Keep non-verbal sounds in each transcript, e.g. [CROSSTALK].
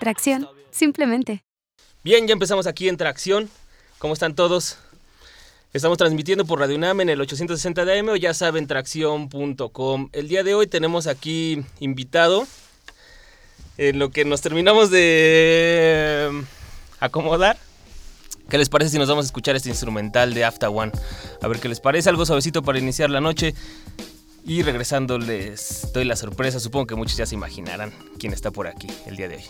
Tracción, simplemente. Bien, ya empezamos aquí en Tracción. ¿Cómo están todos? Estamos transmitiendo por Radio UNAM en el 860 de AM o ya saben, tracción.com. El día de hoy tenemos aquí invitado, en lo que nos terminamos de eh, acomodar. ¿Qué les parece si nos vamos a escuchar este instrumental de After One? A ver qué les parece, algo suavecito para iniciar la noche. Y regresando les doy la sorpresa, supongo que muchos ya se imaginarán quién está por aquí el día de hoy.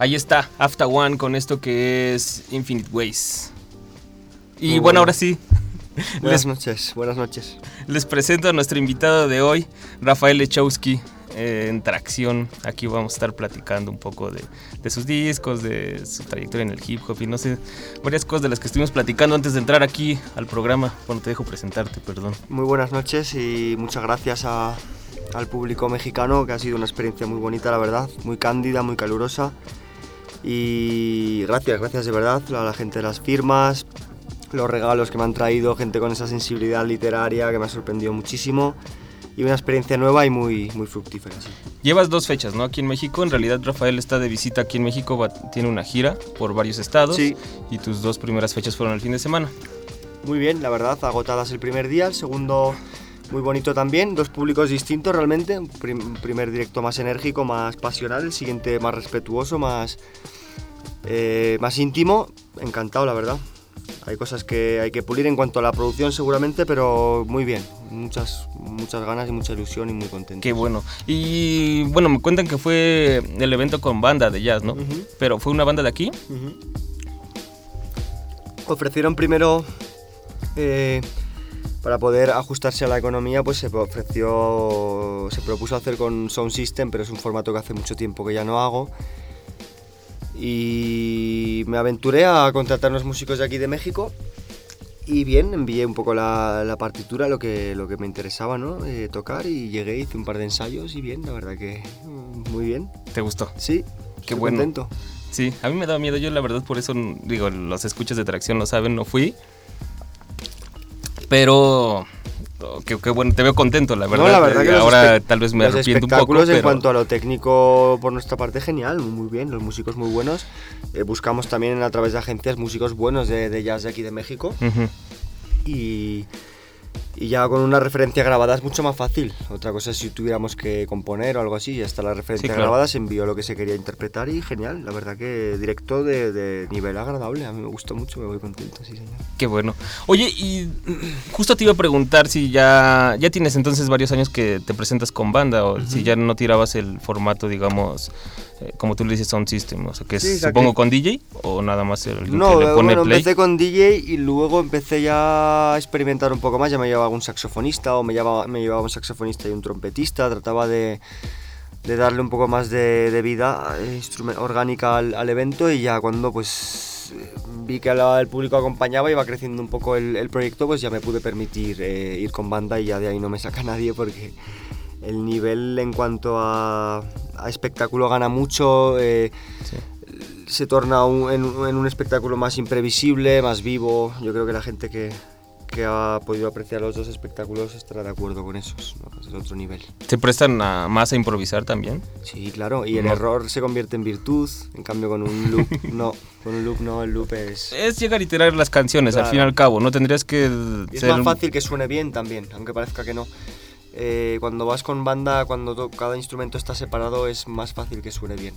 Ahí está, After One con esto que es Infinite Ways. Y bueno, ahora sí. [LAUGHS] Buenas noches, buenas noches. Les presento a nuestro invitado de hoy, Rafael Lechowski, eh, en Tracción. Aquí vamos a estar platicando un poco de, sus discos, de su trayectoria en el hip hop y no sé, varias cosas de las que estuvimos platicando antes de entrar aquí al programa. Bueno, te dejo presentarte, perdón. Muy buenas noches y muchas gracias a, al público mexicano, que ha sido una experiencia muy bonita, la verdad, muy cándida, muy calurosa. Y gracias, gracias de verdad a la gente de las firmas, los regalos que me han traído, gente con esa sensibilidad literaria que me ha sorprendido muchísimo y una experiencia nueva y muy, muy fructífera. Llevas dos fechas, ¿no? Aquí en México. En realidad Rafael está de visita aquí en México, tiene una gira por varios estados. Sí. Y tus dos primeras fechas fueron el fin de semana. Muy bien, la verdad, agotadas el primer día, el segundo muy bonito también, dos públicos distintos realmente, un primer directo más enérgico, más pasional, el siguiente más respetuoso, más, eh, más íntimo, encantado la verdad. Hay cosas que hay que pulir en cuanto a la producción seguramente, pero muy bien, muchas, muchas ganas y mucha ilusión y muy contento. Qué bueno. Y bueno, me cuentan que fue el evento con banda de jazz, ¿no? Pero ¿fue una banda de aquí? Ofrecieron primero eh, para poder ajustarse a la economía, pues se ofreció, se propuso hacer con Sound System, pero es un formato que hace mucho tiempo que ya no hago. Y me aventuré a contratar unos músicos de aquí de México y bien, envié un poco la, partitura, lo que, lo que me interesaba, ¿no? Eh, tocar y llegué, hice un par de ensayos y bien, la verdad que muy bien. ¿Te gustó? Sí, qué bueno. Contento. Sí, a mí me daba miedo, yo la verdad por eso, digo, los escuchas de tracción lo saben, no fui. Pero qué, bueno, te veo contento, la verdad. No, la verdad que ahora tal vez me arrepiento un poco. en cuanto a lo técnico por nuestra parte genial, muy bien, los músicos muy buenos. Eh, buscamos también a través de agencias músicos buenos de, jazz de aquí de México. Y y ya con una referencia grabada es mucho más fácil. Otra cosa es si tuviéramos que componer o algo así, ya está la referencia grabada, se envió lo que se quería interpretar y genial, la verdad que directo de, nivel agradable, a mí me gustó mucho, me voy contento, sí señor. Qué bueno. Oye, y [CLEARS THROAT] justo te iba a preguntar si ya, ya tienes entonces varios años que te presentas con banda o si ya no tirabas el formato, digamos, como tú le dices, sound system, o sea, que supongo con DJ o nada más el no, que le pone bueno, empecé con DJ y luego empecé ya a experimentar un poco más, ya me llevaba un saxofonista o me llevaba, me llevaba un saxofonista y un trompetista, trataba de, de darle un poco más de, de vida eh, orgánica al, al, evento y ya cuando pues vi que el público acompañaba y iba creciendo un poco el, el proyecto, pues ya me pude permitir eh, ir con banda y ya de ahí no me saca nadie porque el nivel en cuanto a, espectáculo gana mucho, eh, se torna en, un espectáculo más imprevisible, más vivo. Yo creo que la gente que, ha podido apreciar los dos espectáculos estará de acuerdo con esos, es el otro nivel. ¿Se prestan más a improvisar también? Sí, claro, y el error se convierte en virtud, en cambio con un loop [LAUGHS] no, con un loop no, el loop es... Es llegar y tirar las canciones, al fin y al cabo, no tendrías que... Es más fácil que suene bien también, aunque parezca que no. Eh, cuando vas con banda, cuando cada instrumento está separado, es más fácil que suene bien.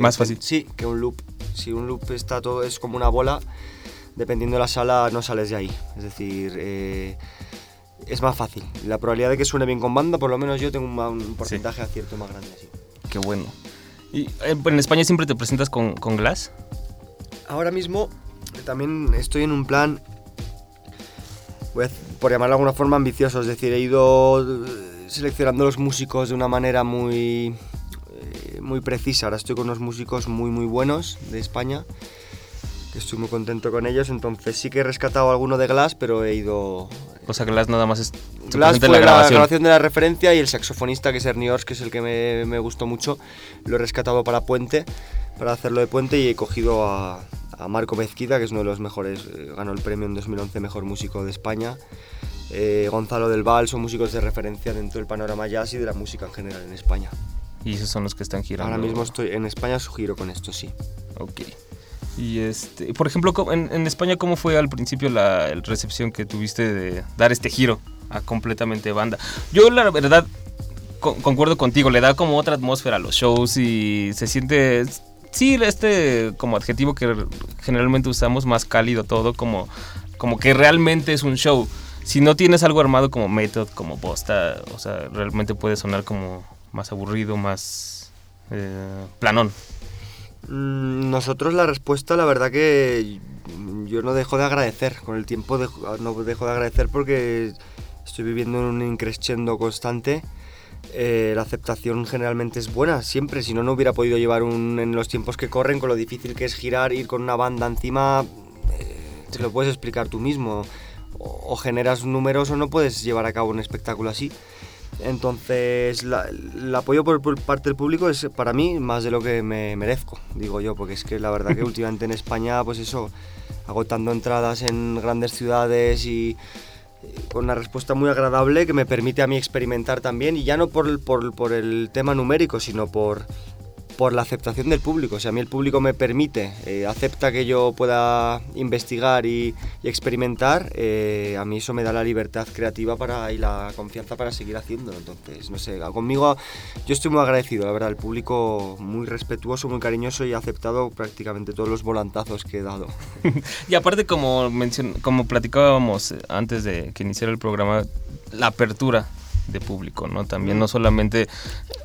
¿Más fácil? Sí, que un loop. Si un loop está todo, es como una bola, dependiendo de la sala no sales de ahí. Es decir, eh, es más fácil. La probabilidad de que suene bien con banda, por lo menos yo tengo un, porcentaje acierto más grande. así Qué bueno. ¿Y eh, en España siempre te presentas con, con Glass? Ahora mismo también estoy en un plan por llamarlo de alguna forma, ambicioso. Es decir, he ido eh, seleccionando los músicos de una manera muy, eh, muy precisa. Ahora estoy con unos músicos muy, muy buenos de España, que estoy muy contento con ellos. Entonces sí que he rescatado alguno de Glass, pero he ido... O sea, Glass nada más es... Glass fue la grabación. de la referencia y el saxofonista, que es Ernie Ors, que es el que me, me gustó mucho, lo he rescatado para Puente, para hacerlo de Puente y he cogido a, a Marco Mezquita, que es uno de los mejores, eh, ganó el premio en 2011 Mejor Músico de España. Eh, Gonzalo del Val son músicos de referencia dentro del panorama jazz y de la música en general en España. ¿Y esos son los que están girando? Ahora mismo estoy en España, su giro con esto, sí. Ok. Y este, por ejemplo, en, en España, ¿cómo fue al principio la recepción que tuviste de dar este giro a completamente banda? Yo, la verdad, concuerdo contigo, le da como otra atmósfera a los shows y se siente sí, este como adjetivo que generalmente usamos, más cálido todo, como, como que realmente es un show. Si no tienes algo armado como Method, como Bosta, o sea, realmente puede sonar como más aburrido, más eh, planón. Mm, nosotros la respuesta, la verdad que yo no dejo de agradecer, con el tiempo no dejo de agradecer porque estoy viviendo en un increscendo constante eh, la aceptación generalmente es buena, siempre. Si no, no hubiera podido llevar un, en los tiempos que corren, con lo difícil que es girar, ir con una banda encima, eh, te lo puedes explicar tú mismo. O, generas números o no puedes llevar a cabo un espectáculo así. Entonces, la- el apoyo por, por parte del público es para mí más de lo que me merezco, digo yo, porque es que la verdad que [LAUGHS] últimamente en España, pues eso, agotando entradas en grandes ciudades y con una respuesta muy agradable que me permite a mí experimentar también, y ya no por el, por, por el tema numérico, sino por, por la aceptación del público. Si a mí el público me permite, eh, acepta que yo pueda investigar y, y experimentar, eh, a mí eso me da la libertad creativa para, y la confianza para seguir haciéndolo. Entonces, no sé, conmigo yo estoy muy agradecido, la verdad, el público muy respetuoso, muy cariñoso y ha aceptado prácticamente todos los volantazos que he dado. [LAUGHS] Y aparte, como, como platicábamos antes de que iniciara el programa, la apertura de público, ¿no? También no solamente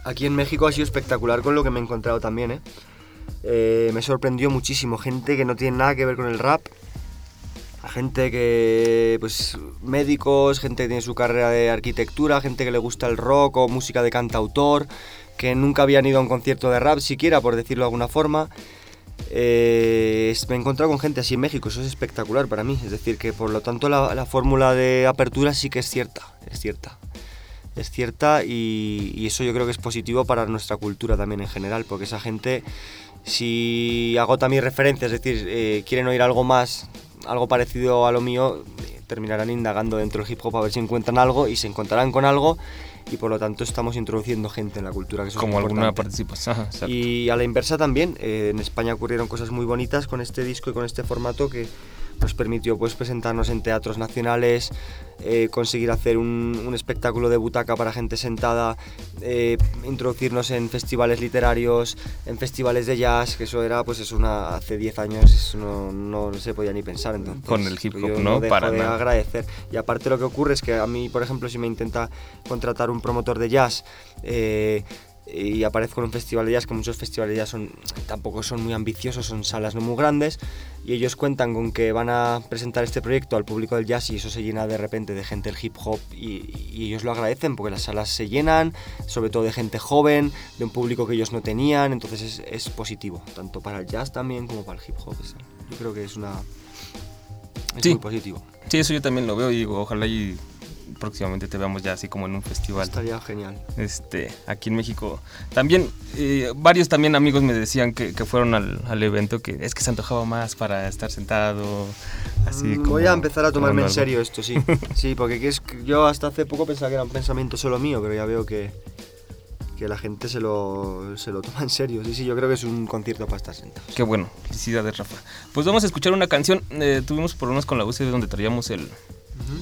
Aquí en México ha sido espectacular con lo que me he encontrado también, ¿eh? Eh, me sorprendió muchísimo. Gente que no tiene nada que ver con el rap. Gente que, pues, médicos, gente que tiene su carrera de arquitectura, gente que le gusta el rock o música de cantautor, que nunca habían ido a un concierto de rap siquiera, por decirlo de alguna forma. Eh, me he encontrado con gente así en México, eso es espectacular para mí. Es decir, que por lo tanto la, la fórmula de apertura sí que es cierta, es cierta es cierta y, y eso yo creo que es positivo para nuestra cultura también en general, porque esa gente, si agota mis referencias, es decir, eh, quieren oír algo más, algo parecido a lo mío, eh, terminarán indagando dentro del hip hop a ver si encuentran algo y se encontrarán con algo y por lo tanto estamos introduciendo gente en la cultura. Que eso es como alguna importante. participación. [LAUGHS] Exacto. Y a la inversa también, eh, en España ocurrieron cosas muy bonitas con este disco y con este formato que nos permitió pues, presentarnos en teatros nacionales, eh, conseguir hacer un, un espectáculo de butaca para gente sentada, eh, introducirnos en festivales literarios, en festivales de jazz, que eso era pues es una hace 10 años eso no, no se podía ni pensar entonces. Con el hip hop, yo ¿no? dejo Para de nada. agradecer. Y aparte lo que ocurre es que a mí, por ejemplo, si me intenta contratar un promotor de jazz, eh, y aparezco en un festival de jazz, que muchos festivales de jazz son, tampoco son muy ambiciosos, son salas no muy grandes, y ellos cuentan con que van a presentar este proyecto al público del jazz y eso se llena de repente de gente del hip hop y, y ellos lo agradecen porque las salas se llenan, sobre todo de gente joven, de un público que ellos no tenían, entonces es, es positivo, tanto para el jazz también como para el hip hop. yo creo que es una... Es Sí. muy positivo. Sí, eso yo también lo veo y digo, ojalá y próximamente te veamos ya así como en un festival. Estaría genial. este, aquí en México. También, eh, varios también amigos me decían que, que fueron al, al evento que es que se antojaba más para estar sentado, así Mm, como Voy a empezar a tomarme en serio esto, sí. [LAUGHS] Sí, porque que es yo hasta hace poco pensaba que era un pensamiento solo mío, pero ya veo que, que la gente se lo, se lo toma en serio. Sí, sí, yo creo que es un concierto para estar sentado. algo. Qué bueno, felicidades Rafa. Pues vamos a escuchar una canción, eh, tuvimos problemas con la USB donde traíamos el,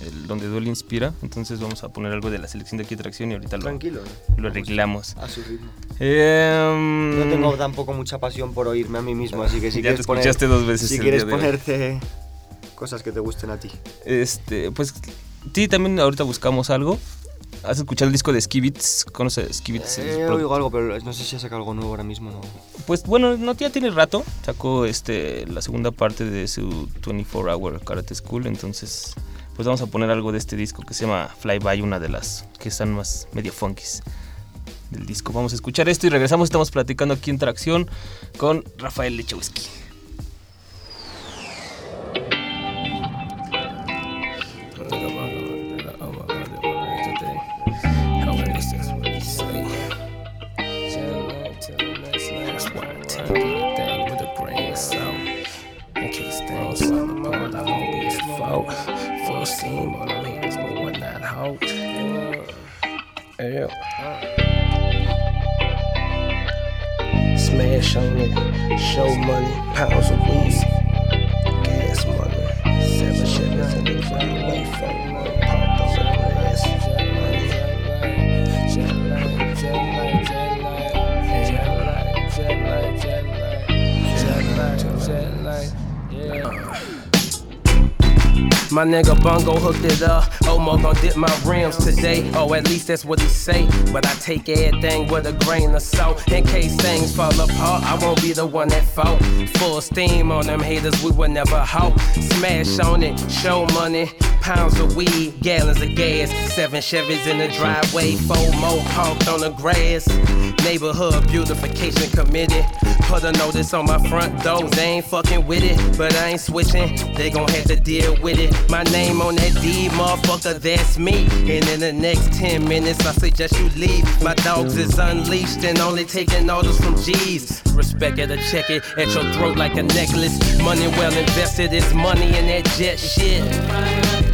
el donde Duel inspira, entonces vamos a poner algo de la selección de aquí atracción y ahorita lo, Tranquilo. ¿no? lo arreglamos. A su ritmo. Em, No tengo tampoco mucha pasión por oírme a mí mismo, así que si [LAUGHS] Ya te quieres poner, escuchaste dos veces si quieres ponerte cosas que te gusten a ti. Este, pues sí, también ahorita buscamos algo. ¿Has escuchado el disco de Skibits? ¿Conoces Skibits? Eh, oigo algo, pero no sé si ha sacado algo nuevo ahora mismo. No. Pues bueno, no ya tiene rato. Sacó este la segunda parte de su 24 Hour Karate School. Entonces, pues vamos a poner algo de este disco que se llama Fly By, una de las que están más medio funkies del disco. Vamos a escuchar esto y regresamos. Estamos platicando aquí en Tracción con Rafael Lechowski. Hell. Smash on it, show money, pounds of weed, gas money, seven shillings in the crowd, way for pop money. Jet light, jet light, jet light, jet light, jet light, jet light, yeah. My nigga Bungo hooked it up. Omo gon' dip my rims today. Oh, at least that's what he say. But I take everything with a grain of salt. In case things fall apart, I won't be the one that fault. Full steam on them haters, we would never halt. Smash on it, show money. Pounds of weed, gallons of gas, seven Chevys in the driveway, four more on the grass. Neighborhood beautification committee. Put a notice on my front door, they ain't fucking with it, but I ain't switching. They gon' have to deal with it. My name on that deed, motherfucker, that's me. And in the next 10 minutes, I suggest you leave. My dogs is unleashed and only taking orders from G's. Respect it or check it at your throat like a necklace. Money well invested is money in that jet shit.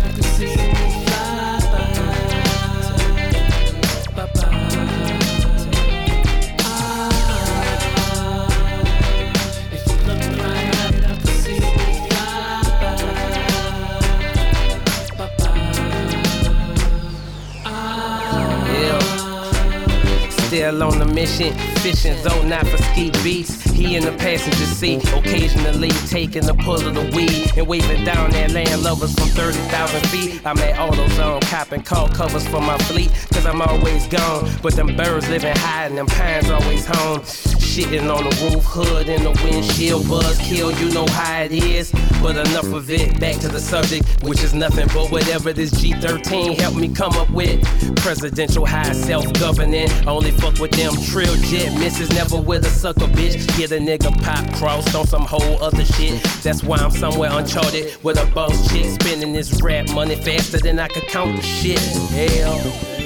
Still on the mission, fishing zone, not for ski beats. He in the passenger seat, occasionally taking a pull of the weed and waving down at land lovers from 30,000 feet. I'm at AutoZone, copping call covers for my fleet, cause I'm always gone. But them birds living high and them pines always home. Shitting on the roof, hood and the windshield, buzz kill, you know how it is. But enough of it, back to the subject, which is nothing but whatever this G13 helped me come up with. Presidential high self governing, only fuck with them trill jet misses, never with a sucker bitch. Get a nigga pop crossed on some whole other shit. That's why I'm somewhere uncharted with a boss chick spending this rap money faster than I could count the shit. Hell.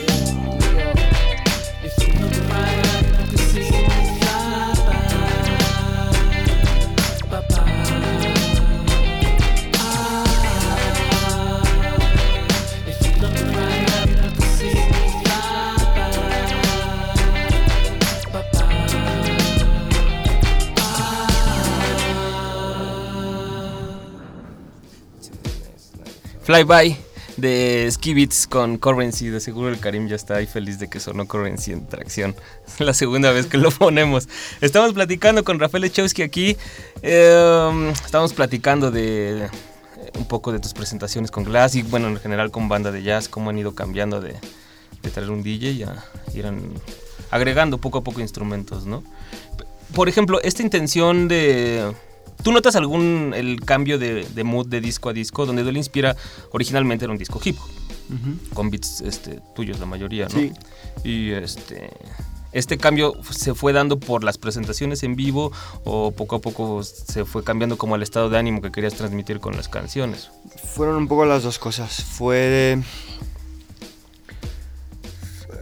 Fly By de Skibits con Currency. De seguro el Karim ya está ahí feliz de que sonó Currency en tracción. Es [LAUGHS] la segunda vez que lo ponemos. Estamos platicando con Rafael Echowski aquí. Eh, estamos platicando de eh, un poco de tus presentaciones con Glass y bueno, en general con banda de jazz, cómo han ido cambiando de, de traer un DJ a ir an- agregando poco a poco instrumentos, ¿no? Por ejemplo, esta intención de... ¿Tú notas algún el cambio de, de mood de disco a disco? Donde Duele Inspira originalmente era un disco hip hop, con beats este, tuyos la mayoría, ¿no? Sí. Y este... ¿Este cambio se fue dando por las presentaciones en vivo o poco a poco se fue cambiando como el estado de ánimo que querías transmitir con las canciones? Fueron un poco las dos cosas. Fue de...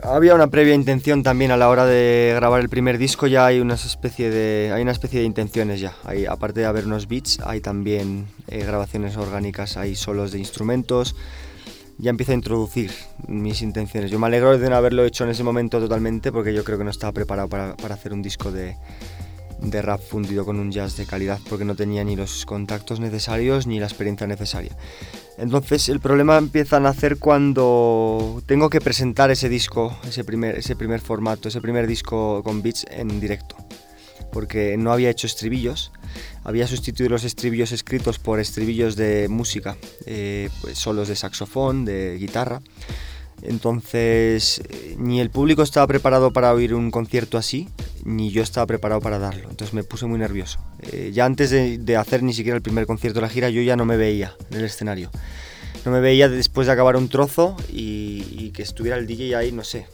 Había una previa intención también a la hora de grabar el primer disco, ya hay una especie de, hay una especie de intenciones ya. Hay, aparte de haber unos beats, hay también eh, grabaciones orgánicas, hay solos de instrumentos. Ya empiezo a introducir mis intenciones. Yo me alegro de no haberlo hecho en ese momento totalmente porque yo creo que no estaba preparado para, para hacer un disco de, de rap fundido con un jazz de calidad porque no tenía ni los contactos necesarios ni la experiencia necesaria. Entonces el problema empieza a nacer cuando tengo que presentar ese disco, ese primer, ese primer formato, ese primer disco con beats en directo. Porque no había hecho estribillos, había sustituido los estribillos escritos por estribillos de música, eh, pues solos de saxofón, de guitarra. Entonces, eh, ni el público estaba preparado para oír un concierto así, ni yo estaba preparado para darlo. Entonces me puse muy nervioso. Eh, ya antes de, de hacer ni siquiera el primer concierto de la gira, yo ya no me veía en el escenario. No me veía después de acabar un trozo y, y que estuviera el DJ ahí, no sé.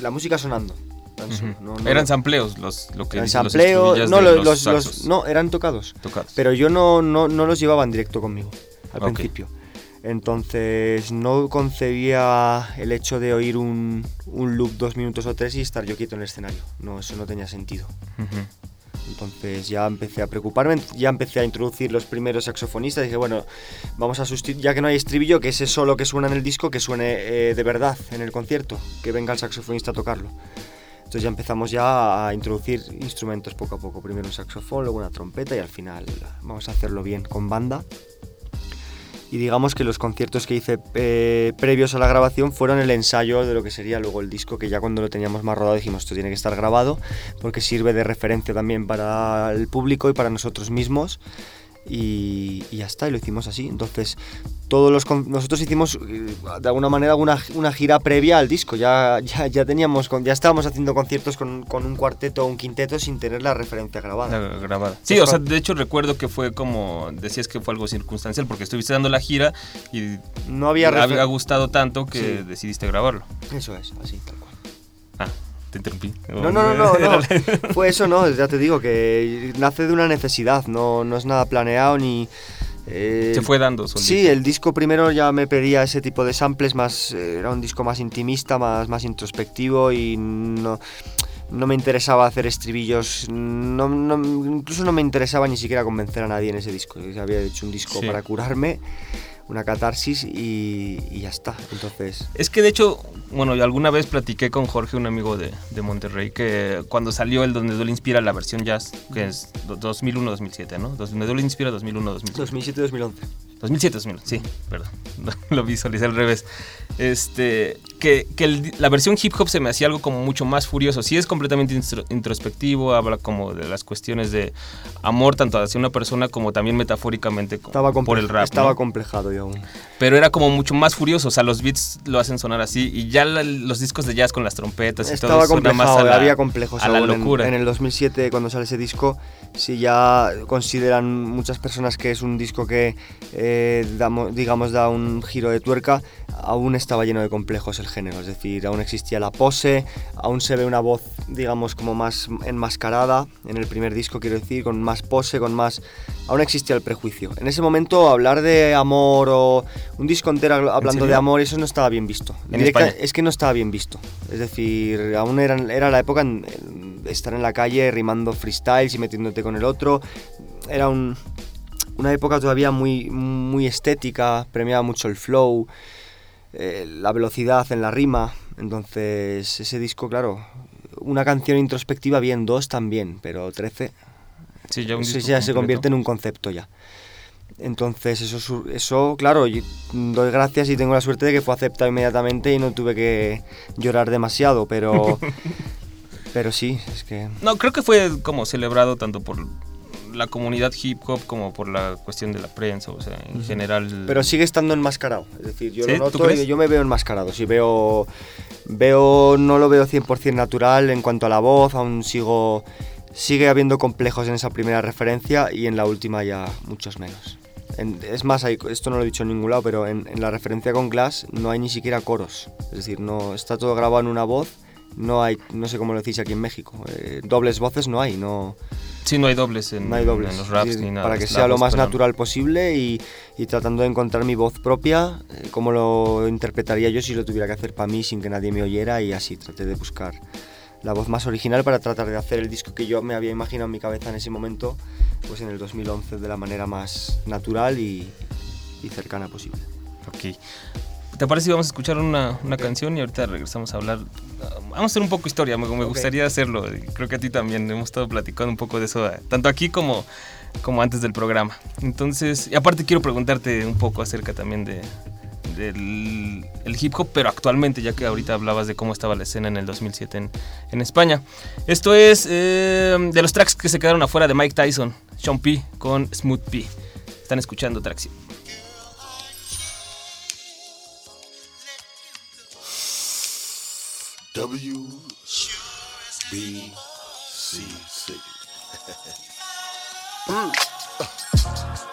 La música sonando. no- no- Eran sampleos los, lo que eran los estribillas no, los, los eran tocados. tocados. Pero yo no, no, no los llevaba en directo conmigo al principio. Entonces no concebía el hecho de oír un, un loop dos minutos o tres y estar yo quieto en el escenario. No, eso no tenía sentido. Entonces ya empecé a preocuparme, ya empecé a introducir los primeros saxofonistas. Dije, bueno, vamos a sustituir, ya que no hay estribillo, que ese solo que suena en el disco, que suene eh, de verdad en el concierto, que venga el saxofonista a tocarlo. Entonces ya empezamos ya a introducir instrumentos poco a poco. Primero un saxofón, luego una trompeta y al final vamos a hacerlo bien con banda. Y digamos que los conciertos que hice eh, previos a la grabación fueron el ensayo de lo que sería luego el disco, que ya cuando lo teníamos más rodado dijimos, esto tiene que estar grabado, porque sirve de referencia también para el público y para nosotros mismos. Y, y ya está, y lo hicimos así. Entonces, todos los nosotros hicimos eh, de alguna manera una, una gira previa al disco. Ya, ya, ya teníamos, ya estábamos haciendo conciertos con, con un cuarteto o un quinteto sin tener la referencia grabada. La grabada. Sí, o sea, de hecho recuerdo que fue como, decías que fue algo circunstancial porque estuviste dando la gira y No había había, gustado tanto que Sí. decidiste grabarlo. Eso es, así, tal te interrumpí. No, no, no, no, [LAUGHS] no. Fue eso, no, ya te digo que nace de una necesidad, no, no es nada planeado ni... eh, Se fue dando solito. Sí, el disco primero ya me pedía ese tipo de samples, más eh, era un disco más intimista, más, más introspectivo y no, no me interesaba hacer estribillos, no, no- incluso no me interesaba ni siquiera convencer a nadie en ese disco. Había hecho un disco Sí. para curarme, una catarsis y, y ya está. Entonces, Es que de hecho, bueno, yo alguna vez platiqué con Jorge, un amigo de, de Monterrey, que cuando salió el Donde Duele Inspira, la versión jazz, que es do- 2001-2007, ¿no? Donde Duele Inspira 2001-2007. 2007-2011. 2007, 2000, sí, perdón, [LAUGHS] lo visualicé al revés. Este, que, que el- la versión hip hop se me hacía algo como mucho más furioso. Sí es completamente instro- introspectivo, habla como de las cuestiones de amor tanto hacia una persona como también metafóricamente Estaba, por el rap. estaba ¿no? complejado yo aún. Pero era como mucho más furioso, o sea, los beats lo hacen sonar así y ya la- los discos de jazz con las trompetas y Estaba todo suena más complejado, a la, había complejos a la aún en- locura. En, el 2007, cuando sale ese disco, si ya consideran muchas personas que es un disco que, eh, damo- digamos, da un giro de tuerca, aún estaba lleno de complejos el género. Es decir, aún existía la pose, aún se ve una voz, digamos, como más enmascarada en el primer disco, quiero decir, con más pose, con más... Aún existía el prejuicio. En ese momento, hablar de amor o un disco entero hablando de amor, eso no estaba bien visto. En Directa- España. es que no estaba bien visto. Es decir, aún era, era la época en, en estar en la calle rimando freestyles y metiéndote con el otro. Era un- una época todavía muy, muy estética, premiaba mucho el flow, eh, la velocidad en la rima. Entonces, ese disco, claro, una canción introspectiva bien, dos también, pero 13 Sí, ya un eso ya se convierte en un concepto ya. Entonces, eso, eso, claro, yo doy gracias y tengo la suerte de que fue aceptado inmediatamente y no tuve que llorar demasiado, pero, [LAUGHS] pero sí, es que... No, creo que fue como celebrado tanto por la comunidad hip hop como por la cuestión de la prensa, o sea, en general. Pero sigue estando enmascarado, es decir, yo ¿Sí? lo ¿Tú noto y yo me veo enmascarado, sí veo, veo, no lo veo 100% natural en cuanto a la voz, aún sigo, sigue habiendo complejos en esa primera referencia y en la última ya muchos menos. En- es más, hay- esto no lo he dicho en ningún lado, pero en, en la referencia con Glass no hay ni siquiera coros, es decir, no está todo grabado en una voz, no hay, no sé cómo lo decís aquí en México, eh, dobles voces no hay, no, Sí, no hay dobles en, no hay dobles. en los raps ni nada. Para que sea lo más natural posible y, y tratando de encontrar mi voz propia, eh, cómo lo interpretaría yo si lo tuviera que hacer para mí sin que nadie me oyera y así traté de buscar la voz más original para tratar de hacer el disco que yo me había imaginado en mi cabeza en ese momento, pues en el 2011 de la manera más natural y, y cercana posible. Ok. ¿Te parece si vamos a escuchar una, una canción y ahorita regresamos a hablar? Vamos a hacer un poco historia, me, me Ok. gustaría hacerlo. Creo que a ti también hemos estado platicando un poco de eso, tanto aquí como, como antes del programa. Entonces, y aparte quiero preguntarte un poco acerca también de, del el hip hop, pero actualmente, ya que ahorita hablabas de cómo estaba la escena en el 2007 en, en España. Esto es eh, de los tracks que se quedaron afuera de Mike Tyson, Sean P con Smooth P. Están escuchando Tracción. W B C C. Mm. [LAUGHS]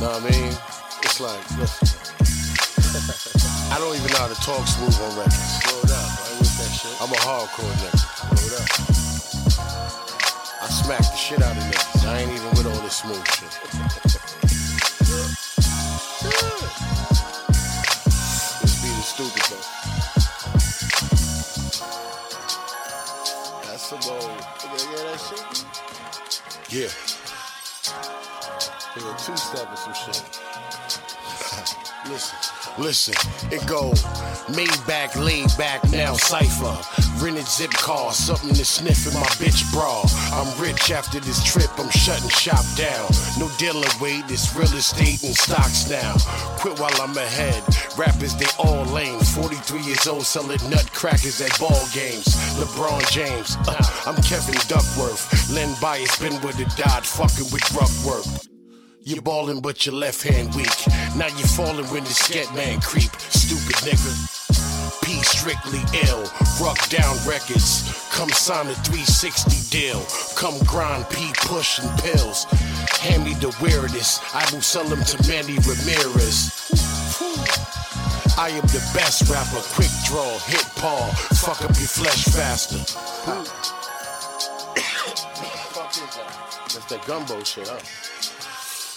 Know what I mean? Like, listen. [LAUGHS] I don't even know how to talk smooth on records. Slow it up, I with that shit. I'm a hardcore nigga. It up. I smack the shit out of niggas. I ain't even with all this smooth shit. This beat is stupid though. That's some old. You hear that shit? Yeah. Nigga, two step or some shit. Listen, listen, it go back, laid back, now cipher. Rented zip car, something to sniff in my bitch bra. I'm rich after this trip, I'm shutting shop down. No dealer weight, it's real estate and stocks now. Quit while I'm ahead. Rappers, they all lame. 43 years old, selling nutcrackers at ball games. LeBron James, uh, I'm Kevin Duckworth. Len Bias been with the dot, fucking with rough work. You ballin', but your left hand weak. Now you falling when the scat man creep. Stupid nigga. P strictly ill. Ruck down records. Come sign a 360 deal. Come grind P pushing pills. Hand me the weirdest. I will sell them to Manny Ramirez. I am the best rapper. Quick draw, hit paw. Fuck up your flesh faster. [COUGHS] Fuck is that? That's that gumbo shit, huh?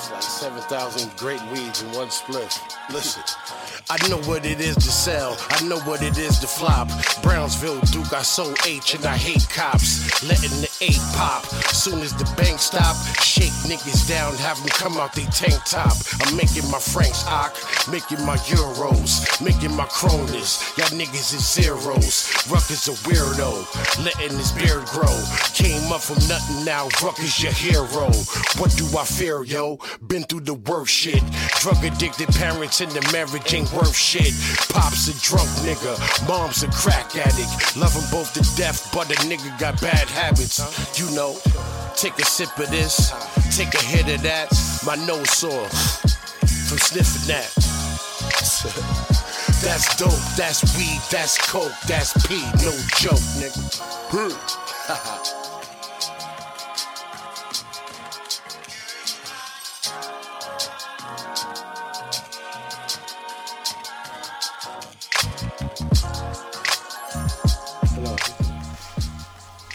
It's like 7,000 great weeds in one split. Listen. I know what it is to sell. I know what it is to flop. Brownsville Duke, I sold H and I hate cops. Letting the eight pop. Soon as the bank stop, shake niggas down, have them come out they tank top. I'm making my Franks ock, making my euros, making my kronas. Y'all niggas is zeros. Ruck is a weirdo, letting his beard grow. Came up from nothing now, Ruck is your hero. What do I fear, yo? Been through the worst shit. Drug addicted parents and the marriage ain't worth shit. Pop's a drunk nigga, mom's a crack addict. Love 'em both to death, but a nigga got bad habits. You know, take a sip of this, take a hit of that. My nose sore from sniffing that. [LAUGHS] That's dope, that's weed, that's coke, that's pee, no joke, nigga. [LAUGHS]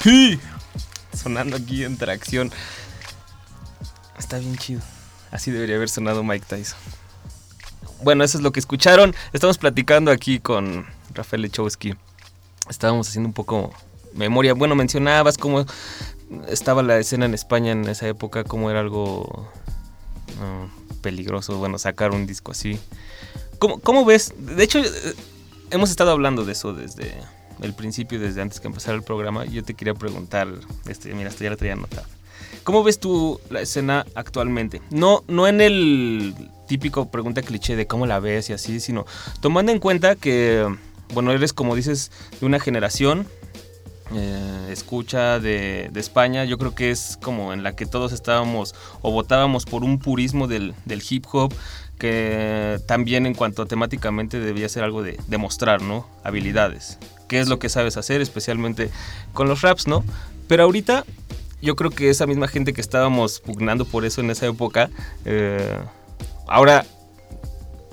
Sí. Sonando aquí en tracción. Está bien chido. Así debería haber sonado Mike Tyson. Bueno, eso es lo que escucharon. Estamos platicando aquí con Rafael Lechowski. Estábamos haciendo un poco memoria. Bueno, mencionabas cómo estaba la escena en España en esa época, cómo era algo peligroso, bueno, sacar un disco así. ¿Cómo, ¿Cómo, ves? De hecho, eh, hemos estado hablando de eso desde el principio, desde antes que empezara el programa. Yo te quería preguntar, este, mira, esto ya lo traía anotado. ¿Cómo ves tú la escena actualmente? No, no en el típico pregunta cliché de cómo la ves y así, sino tomando en cuenta que, bueno, eres como dices, de una generación eh, escucha de, de, España, yo creo que es como en la que todos estábamos o votábamos por un purismo del, del hip hop que también en cuanto a temáticamente debía ser algo de demostrar, ¿no? Habilidades. ¿Qué es lo que sabes hacer, especialmente con los raps, ¿no? Pero ahorita yo creo que esa misma gente que estábamos pugnando por eso en esa época, eh, ahora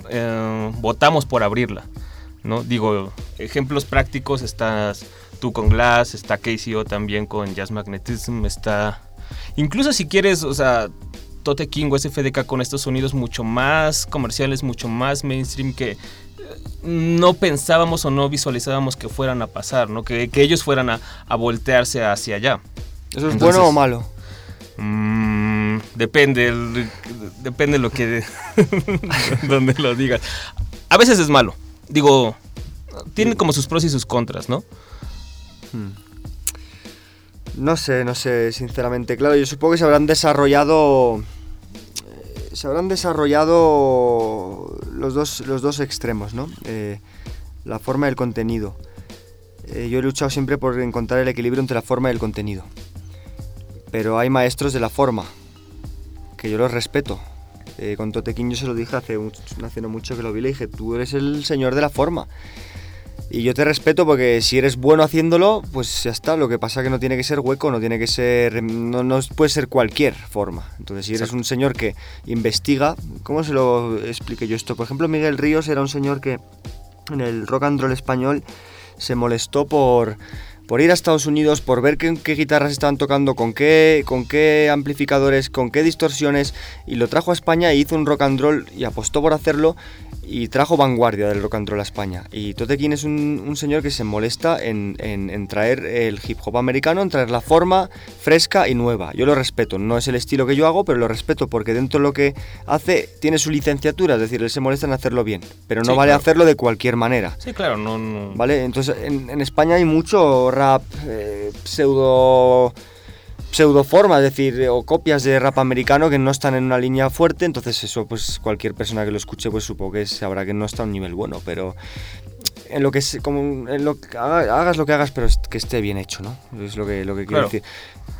eh, votamos por abrirla, ¿no? Digo, ejemplos prácticos, estás tú con Glass, está KCO también con Jazz Magnetism, está... Incluso si quieres, o sea, Tote King o SFDK con estos sonidos mucho más comerciales, mucho más mainstream que no pensábamos o no visualizábamos que fueran a pasar, ¿no? Que, que ellos fueran a, a, voltearse hacia allá. ¿Eso es Entonces, bueno o malo? Mmm, depende, el, depende lo que... [LAUGHS] donde lo digas. A veces es malo. Digo, tiene como sus pros y sus contras, ¿no? Hmm. No sé, no sé, sinceramente. Claro, yo supongo que se habrán desarrollado. Se habrán desarrollado los dos, los dos extremos, ¿no? Eh, la forma y el contenido. Eh, yo he luchado siempre por encontrar el equilibrio entre la forma y el contenido. Pero hay maestros de la forma, que yo los respeto. Eh, con Totequín yo se lo dije hace, hace no mucho que lo vi, le dije, tú eres el señor de la forma. Y yo te respeto porque si eres bueno haciéndolo, pues ya está. Lo que pasa es que no tiene que ser hueco, no tiene que ser. No, no puede ser cualquier forma. Entonces, si eres Exacto. un señor que investiga, ¿cómo se lo expliqué yo esto? Por ejemplo, Miguel Ríos era un señor que en el rock and roll español se molestó por, por ir a Estados Unidos, por ver qué, qué, guitarras estaban tocando, con qué, con qué amplificadores, con qué distorsiones, y lo trajo a España y hizo un rock and roll y apostó por hacerlo. Y trajo vanguardia del rock and roll a España. Y Tote King es un, un señor que se molesta en, en- en traer el hip hop americano, en traer la forma fresca y nueva. Yo lo respeto, no es el estilo que yo hago, pero lo respeto porque dentro de lo que hace tiene su licenciatura, es decir, él se molesta en hacerlo bien, pero no Sí, vale claro. hacerlo de cualquier manera. Sí, claro, no, no. ¿Vale? Entonces en, en España hay mucho rap eh, pseudo pseudoforma, es decir, o copias de rap americano que no están en una línea fuerte, entonces eso pues cualquier persona que lo escuche pues supongo que sabrá que no está a un nivel bueno, pero en lo que es, como en lo hagas lo que hagas, pero que esté bien hecho, ¿no? Es lo que lo que quiero Claro. decir.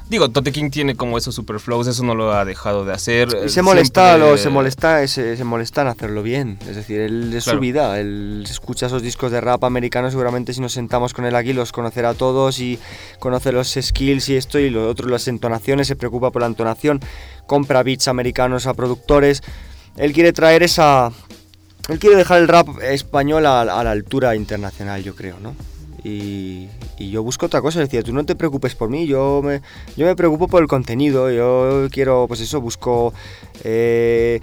Digo, Tote King tiene como esos super flows, eso no lo ha dejado de hacer. Y eh, se molesta, siempre- lo- se molesta, se, se molesta en hacerlo bien. Es decir, él es Claro. su vida. Él escucha esos discos de rap americano. Seguramente si nos sentamos con él aquí los conocerá todos y conoce los skills y esto y lo otro, las entonaciones, se preocupa por la entonación, compra beats americanos a productores. Él quiere traer esa. Él quiere dejar el rap español a, la altura internacional, yo creo, ¿no? Y, y yo busco otra cosa, decía, tú no te preocupes por mí, yo me, yo me preocupo por el contenido, yo quiero, pues eso, busco eh,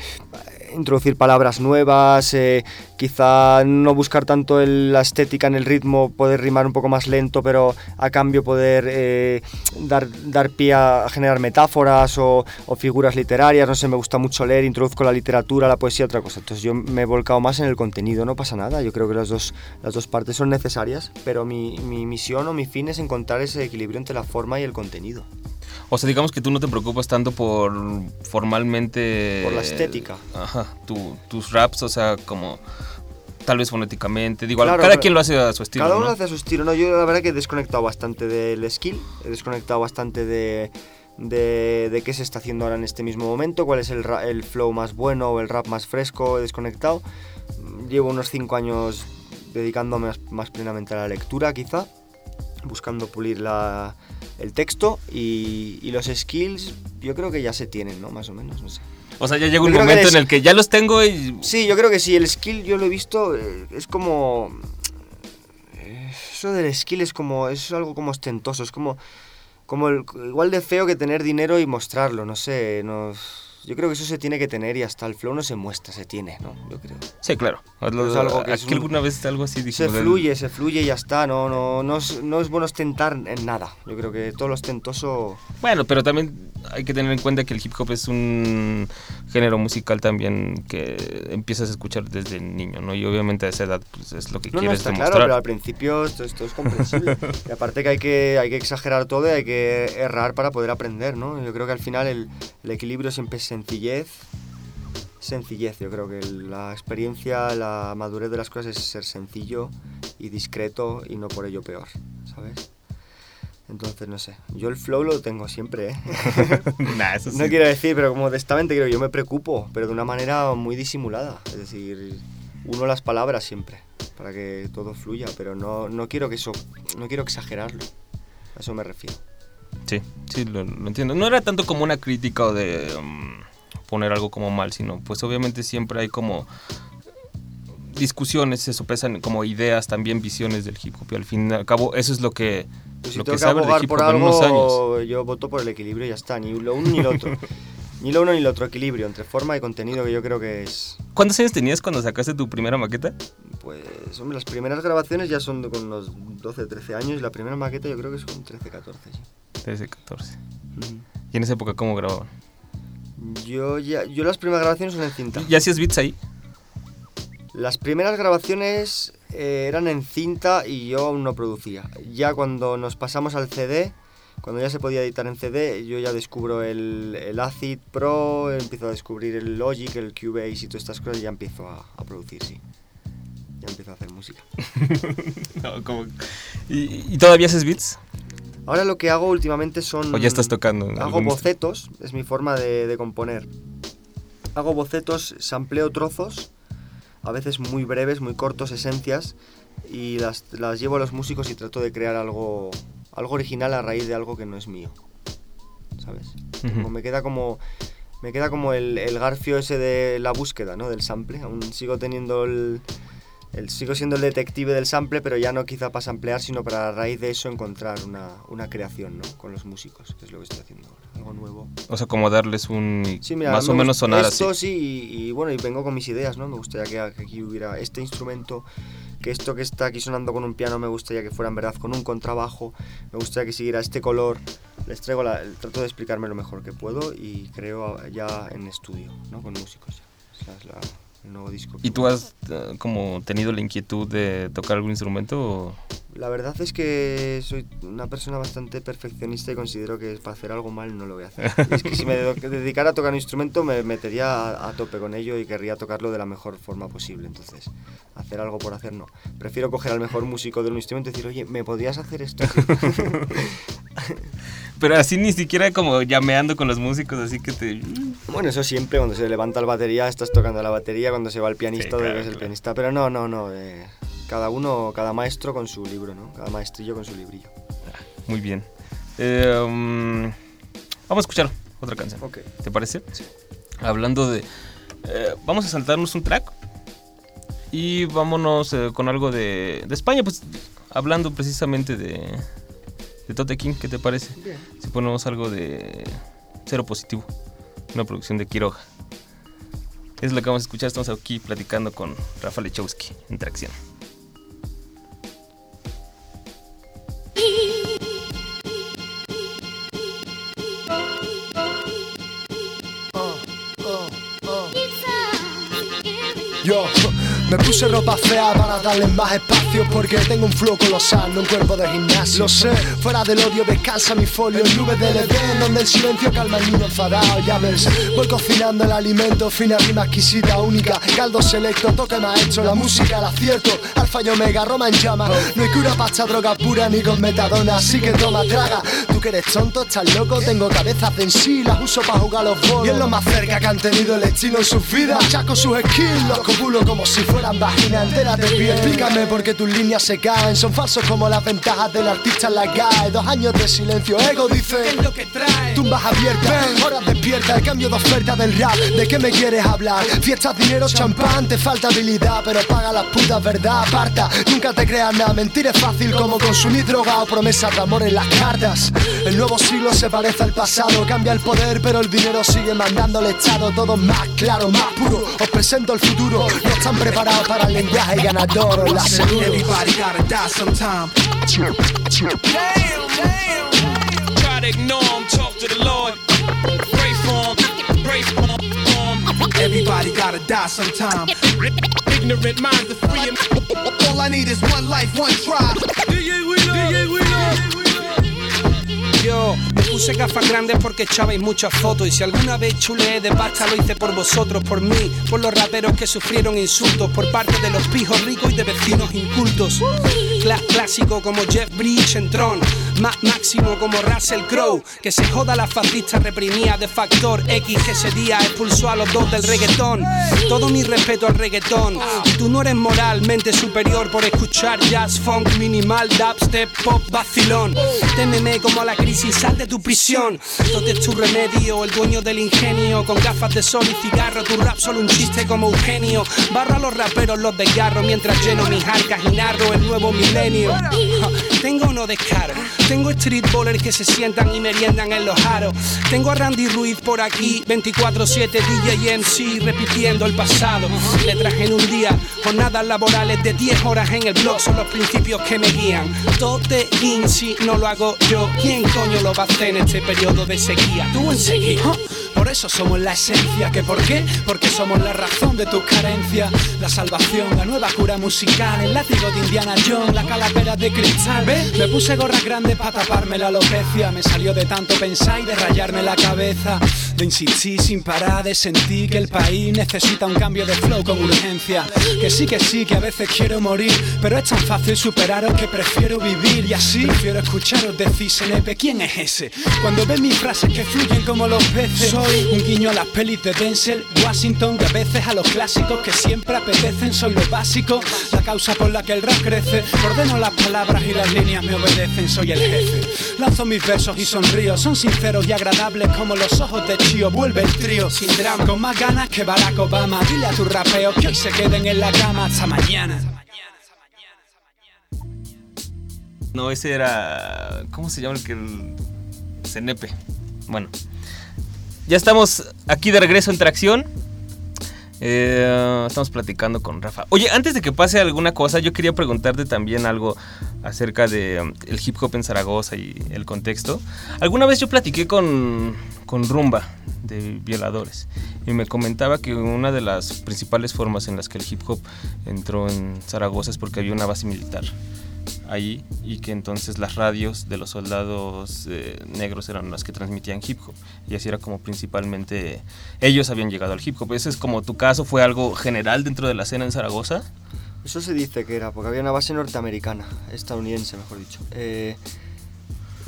introducir palabras nuevas, eh, quizá no buscar tanto el- la estética en el ritmo, poder rimar un poco más lento, pero a cambio poder eh, dar, dar pie a generar metáforas o, o figuras literarias, no sé, me gusta mucho leer, introduzco la literatura, la poesía, otra cosa. Entonces yo me he volcado más en el contenido, no pasa nada, yo creo que las dos, las dos partes son necesarias, pero mi, mi misión o mi fin es encontrar ese equilibrio entre la forma y el contenido. O sea, digamos que tú no te preocupas tanto por formalmente... Por la estética. Ajá, tu- tus raps, o sea, como tal vez fonéticamente. Digo, Claro, cada quien lo hace a su estilo, Cada uno ¿no? hace a su estilo, ¿no? Yo la verdad que he desconectado bastante del skill, he desconectado bastante de, de, de qué se está haciendo ahora en este mismo momento, cuál es el, el flow más bueno o el rap más fresco, he desconectado. Llevo unos 5 años dedicándome más, más plenamente a la lectura, quizá, buscando pulir la, el texto y, y los skills yo creo que ya se tienen, ¿no? Más o menos, no sé. O sea, ya llega un momento en el que ya los tengo y... Sí, yo creo que sí, el skill yo lo he visto, eh, es como... eh, Eso del skill es como, es algo como ostentoso, es como, como el- igual de feo que tener dinero y mostrarlo, no sé, no, yo creo que eso se tiene que tener y hasta el flow no se muestra, se tiene, ¿no? Yo creo. Sí, claro. es algo que es Aquí un- alguna vez algo así Se dijimos del- fluye, se fluye y ya está, no, no, no, es, no es bueno ostentar en nada, yo creo que todo lo ostentoso... Bueno, pero también hay que tener en cuenta que el hip hop es un género musical también que empiezas a escuchar desde niño, ¿no? Y obviamente a esa edad pues, es lo que No, no, quieres está demostrar. claro, pero al principio esto, esto es comprensible. [LAUGHS] y aparte que hay, que hay que exagerar todo y hay que errar para poder aprender, ¿no? Yo creo que al final el, el equilibrio siempre es sencillez. Sencillez, yo creo que la experiencia, la madurez de las cosas es ser sencillo y discreto y no por ello peor, ¿sabes? Entonces, no sé, yo el flow lo tengo siempre, ¿eh? [LAUGHS] Nah, eso No quiero decir, pero como modestamente creo yo me preocupo, pero de una manera muy disimulada. Es decir, uno las palabras siempre, para que todo fluya, pero no, no quiero que eso, no quiero exagerarlo. A eso me refiero. Sí, sí, lo, lo entiendo. No era tanto como una crítica o de um, poner algo como mal, sino pues obviamente siempre hay como discusiones, se sopesan como ideas, también visiones del hip hop. Y al fin y al cabo, eso es lo que, Pues si lo que sabe del hip hop en unos años. algo, yo voto por el equilibrio y ya está, ni lo uno ni lo otro. [LAUGHS] ni lo uno ni lo otro, equilibrio entre forma y contenido que yo creo que es... ¿Cuántos años tenías cuando sacaste tu primera maqueta? Pues, hombre, las primeras grabaciones ya son con unos 12, 13 años y la primera maqueta yo creo que son 13, 14, sí. 13, 14. Ujú. ¿Y en esa época cómo grababan? Yo ya, yo las primeras grabaciones son en cinta. ¿Ya hacías beats ahí? Las primeras grabaciones eh, eran en cinta y yo aún no producía. Ya cuando nos pasamos al CD, cuando ya se podía editar en CD, yo ya descubro el, el Acid Pro, empiezo a descubrir el Logic, el Cubase y todas estas cosas y ya empiezo a, a producir, sí. Ya empiezo a hacer música. [LAUGHS] No, ¿Y, y todavía haces beats? Ahora lo que hago últimamente son... ¿O ya estás tocando? Hago algún- bocetos, es mi forma de, de componer. Hago bocetos, sampleo trozos, a veces muy breves, muy cortos, esencias, y las, las llevo a los músicos y trato de crear algo, algo original a raíz de algo que no es mío. ¿Sabes? Ujú. Como me queda como. Me queda como el, el garfio ese de la búsqueda, ¿no? Del sample. Aún sigo teniendo el, el- Sigo siendo el detective del sample, pero ya no quizá para samplear, sino para a raíz de eso encontrar una, una creación, ¿no? Con los músicos, que es lo que estoy haciendo ahora. Algo nuevo. O sea, como darles un... Sí, mira, más o me menos gust- sonar esto así. sí, y, y bueno, y vengo con mis ideas, ¿no? Me gustaría que, que aquí hubiera este instrumento, que esto que está aquí sonando con un piano me gustaría que fuera en verdad con un contrabajo, me gustaría que siguiera este color. Les traigo la, trato de explicarme lo mejor que puedo y creo ya en estudio, ¿no? Con músicos. ya. Esa es la- nuevo disco. que ¿Y tú has eh, como tenido la inquietud de tocar algún instrumento? o- La verdad es que soy una persona bastante perfeccionista y considero que para hacer algo mal no lo voy a hacer. [LAUGHS] Y es que si me de- dedicara a tocar un instrumento me metería a, a tope con ello y querría tocarlo de la mejor forma posible. Entonces, hacer algo por hacer no. Prefiero coger al mejor músico de un instrumento y decir, oye, ¿me podrías hacer esto? [LAUGHS] [LAUGHS] Pero así ni siquiera como llameando con los músicos, así que te... bueno, eso siempre, cuando se levanta el batería estás tocando la batería, cuando se va el pianista, Sí, debes claro, el claro. pianista. Pero no, no, no. eh, cada uno, cada maestro con su libro, ¿no? Cada maestrillo con su librillo. Muy bien. Eh, um, vamos a escuchar otra canción. Ok. ¿Te parece? Hablando de... eh, vamos a saltarnos un track y vámonos eh, con algo de, de España, pues hablando precisamente de, de Tote King, ¿qué te parece? Bien. Si ponemos algo de Cero Positivo, una producción de Quiroga. Es lo que vamos a escuchar, estamos aquí platicando con Rafa Lechowski en Tracción. Me puse ropa fea para darle más espacio porque tengo un flow colosal, no un cuerpo de gimnasio. Lo sé, fuera del odio descansa mi folio en nubes de Edén donde el silencio calma al niño enfadado. Ya ves, voy cocinando el alimento, fina rima exquisita, única, caldo selecto, toque maestro, la música, el acierto, alfa y omega, Roma en llama. No hay cura para esta droga pura ni con metadona, así que toma, traga. Tú que eres tonto, estás loco, tengo cabezas de en sí, las uso para jugar los bolos. Y es lo más cerca que han tenido el estilo en sus vidas. Chaco sus skills, los copulo como si fueran vagina, entérate bien. Explícame por qué tus líneas se caen, son falsos como las ventajas del artista en la GAE. Dos años de silencio, ego dice. ¿Qué es lo que trae? Tumbas abiertas, horas despierta, el cambio de oferta del rap. ¿De qué me quieres hablar? Fiestas, dinero, champán, te falta habilidad, pero paga las putas, verdad, aparta. Nunca te creas nada, mentir es fácil como consumir droga o promesas de amor en las cartas. El nuevo siglo se parece al pasado, cambia el poder, pero el dinero sigue mandando al Estado. Todo más claro, más puro. Os presento el futuro, no están preparados para el lenguaje ganador, os lo aseguro. Everybody gotta die sometime. Damn, damn. Try to ignore him, talk to the Lord. Pray for him, pray for him. Everybody gotta die sometime. Ignorant minds are free. and- All I need is one life, one try. DJ Wheeler, DJ Wheeler. Yo me puse gafas grandes porque echabais muchas fotos. Y si alguna vez chuleé de pasta lo hice por vosotros, por mí Por los raperos que sufrieron insultos Por parte de los pijos ricos y de vecinos incultos. Cla- clásico como Jeff Bridge en Tron Más máximo como Russell Crowe. Que se joda la fascista reprimida de Factor X Que ese día expulsó a los dos del reggaetón. Todo mi respeto al reggaetón. Y tú no eres moralmente superior por escuchar jazz, funk, minimal, dubstep, pop, vacilón. Témeme como la crisis, sal de tu prisión. Todo es tu remedio, el dueño del ingenio. Con gafas de sol y cigarro, tu rap solo un chiste como Eugenio. Barro a los raperos, los desgarro Mientras lleno mis arcas y narro el nuevo milenio Tengo no descaro Tengo street ballers que se sientan y meriendan en los aros. Tengo a Randy Ruiz por aquí 24-7 DJ MC repitiendo el pasado. Le traje en un día jornadas laborales de 10 horas en el blog. Son los principios que me guían. Tote in si no lo hago yo ¿Quién coño lo va en este periodo de sequía? Tú en sequía. Por eso somos la esencia, ¿que por qué? Porque somos la razón de tus carencias, la salvación, la nueva cura musical, el látigo de Indiana Jones, la calavera de cristal. ¿Ves? Me puse gorras grandes para taparme la alopecia, me salió de tanto pensar y de rayarme la cabeza, de insistir sin parar, de sentir que el país necesita un cambio de flow con urgencia. Que sí, que sí, que a veces quiero morir, pero es tan fácil superaros que prefiero vivir y así prefiero escucharos decir, Senepe, ¿quién es ese? Cuando ven mis frases que fluyen como los peces, soy un guiño a las pelis de Denzel Washington y a veces a los clásicos que siempre apetecen. Soy lo básico, la causa por la que el rap crece. Ordeno las palabras y las líneas me obedecen. Soy el jefe. Lanzo mis versos y sonrío. Son sinceros y agradables como los ojos de Chio. Vuelve el trío sin drama, con más ganas que Barack Obama. Dile a tu rapeo que hoy se queden en la cama hasta mañana. No, ese era... ¿Cómo se llama el que... el Cenepe. Bueno, ya estamos aquí de regreso en Tracción. Eh, estamos platicando con Rafa. Oye, antes de que pase alguna cosa, yo quería preguntarte también algo acerca de um, el hip hop en Zaragoza y el contexto. Alguna vez yo platiqué con, con Rumba de Violadores y me comentaba que una de las principales formas en las que el hip hop entró en Zaragoza es porque había una base militar ahí y que entonces las radios de los soldados eh, negros eran las que transmitían hip hop y así era como principalmente ellos habían llegado al hip hop. Ese es como tu caso, fue algo general dentro de la escena en Zaragoza. Eso se dice que era, porque había una base norteamericana, estadounidense mejor dicho. Eh,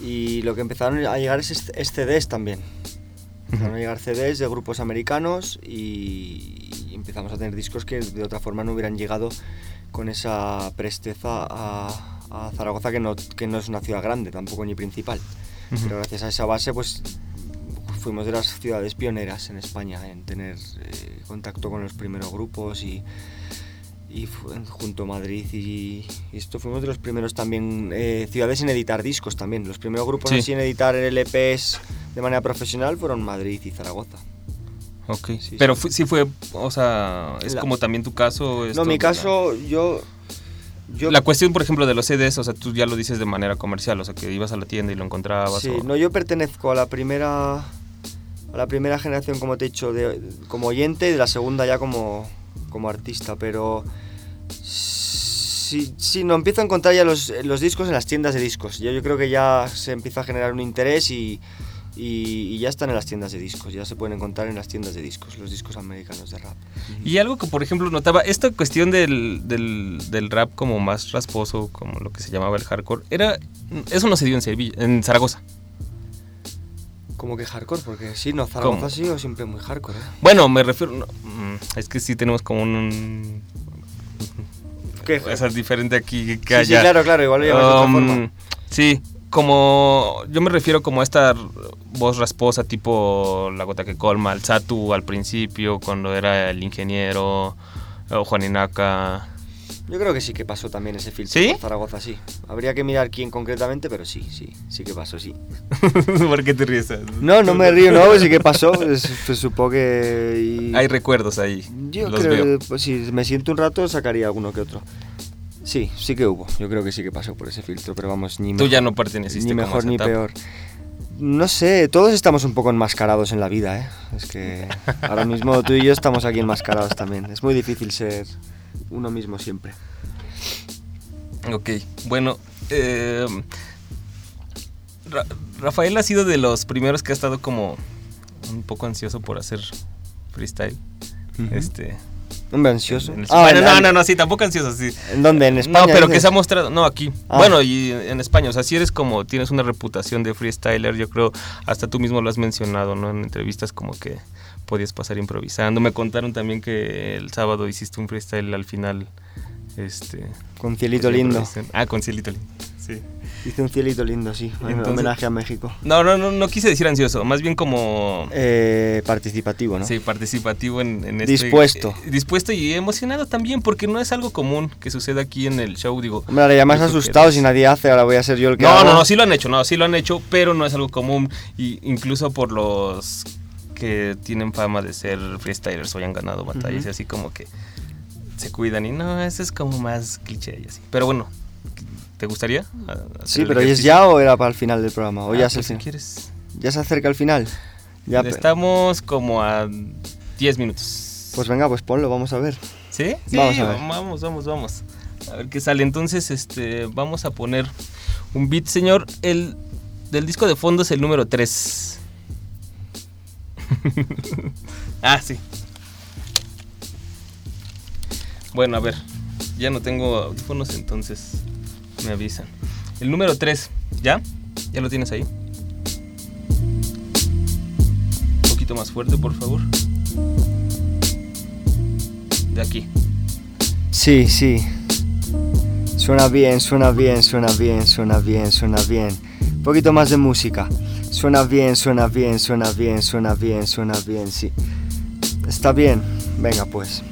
y lo que empezaron a llegar es, est- es CDs también. Empezaron a llegar CDs de grupos americanos y, y empezamos a tener discos que de otra forma no hubieran llegado con esa presteza a, a Zaragoza, que no, que no es una ciudad grande, tampoco ni principal. Pero gracias a esa base, pues fuimos de las ciudades pioneras en España en tener eh, contacto con los primeros grupos y, y junto a Madrid y, y esto fuimos de los primeros también eh, ciudades en editar discos también. Los primeros grupos Sí. así en editar LPs de manera profesional fueron Madrid y Zaragoza. Ok. Sí, Pero sí. fu- sí fue, o sea, es La- como también tu caso. No, mi caso, yo... yo La cuestión, por ejemplo, de los CDs, o sea, tú ya lo dices de manera comercial, o sea, que ibas a la tienda y lo encontrabas. Sí, o- no, yo pertenezco a la primera a la primera generación, como te he dicho, de, como oyente y de la segunda ya como, como artista, pero sí, sí, no empiezo a encontrar ya los, los discos en las tiendas de discos. Yo, yo creo que ya se empieza a generar un interés y, y- y ya están en las tiendas de discos, ya se pueden encontrar en las tiendas de discos, los discos americanos de rap. Y algo que, por ejemplo, notaba, esta cuestión del, del, del rap como más rasposo, como lo que se llamaba el hardcore, era eso no se dio en Sevilla, en Zaragoza. Como que hardcore, porque sí, no, Zaragoza ¿Cómo? ha sido siempre muy hardcore. ¿eh? Bueno, me refiero, no, mm, es que sí tenemos como un... ¿Qué? Es diferente aquí que Sí, allá. sí, claro, claro, igual lo llamas de otra Um, forma. Sí, como yo me refiero como a esta voz rasposa tipo La Gota que Colma, el Satu al principio, cuando era el ingeniero, o Juaninaka. Yo creo que sí que pasó también ese filtro. ¿Sí? Zaragoza, sí. Habría que mirar quién concretamente, pero sí, sí, sí que pasó, sí. [LAUGHS] ¿Por qué te ríes? No, no me río, no, sí que pasó. Pues supongo que. y- Hay recuerdos ahí. Yo los creo veo. que pues, si me siento un rato sacaría alguno que otro. Sí, sí que hubo. Yo creo que sí que pasó por ese filtro, pero vamos, ni Tú mejor, ya no perteneciste ni mejor ni etapa. peor. No sé, todos estamos un poco enmascarados en la vida, ¿eh? Es que [LAUGHS] ahora mismo tú y yo estamos aquí enmascarados también. Es muy difícil ser uno mismo siempre. Ok, bueno. eh, Ra- Rafael ha sido de los primeros que ha estado como un poco ansioso por hacer freestyle. Este. Hombre, ansioso. en Ah, bueno, en- no, no, no, sí, tampoco ansioso, sí. ¿En dónde? ¿En España? No, pero que se ha mostrado, no, aquí. Ah. Bueno, y en España, o sea, si eres como, tienes una reputación de freestyler, yo creo, hasta tú mismo lo has mencionado, ¿no? En entrevistas como que podías pasar improvisando. Me contaron también que el sábado hiciste un freestyle al final, este... Con cielito lindo. Ah, con cielito lindo, sí. Hice un cielito lindo, sí. en Entonces- homenaje a México. No, no, no, no quise decir ansioso, más bien como... Eh, participativo, ¿no? Sí, participativo en, en este- Dispuesto. eh, dispuesto y emocionado también, porque no es algo común que suceda aquí en el show, digo... Hombre, ahora ya que asustado si nadie hace, ahora voy a ser yo el que No, no, no, sí lo han hecho, no, sí lo han hecho, pero no es algo común. Y incluso por los que tienen fama de ser freestylers o hayan ganado batallas, y así como que se cuidan. Y no, eso es como más cliché y así. Pero bueno, ¿te gustaría? a- hacer Sí, pero ¿y es ya o era para el final del programa? ¿O Ah, ya, es el pues si quieres. ya se acerca el final? Ya, Estamos como a 10 minutos. Pues venga, pues ponlo, vamos a ver. ¿Sí? Sí, Vamos a ver. vamos, vamos, vamos. A ver qué sale. Entonces, este, vamos a poner un beat, señor. El del disco de fondo es el número 3. [LAUGHS] ah, sí. Bueno, a ver. Ya no tengo audífonos, entonces me avisan. El número 3, ¿ya? ¿Ya lo tienes ahí? Un poquito más fuerte, por favor. De aquí. Sí, sí. Suena bien, suena bien, suena bien, suena bien, suena bien. Un poquito más de música. Suena bien, suena bien, suena bien, suena bien, suena bien, sí. Está bien. Venga, pues.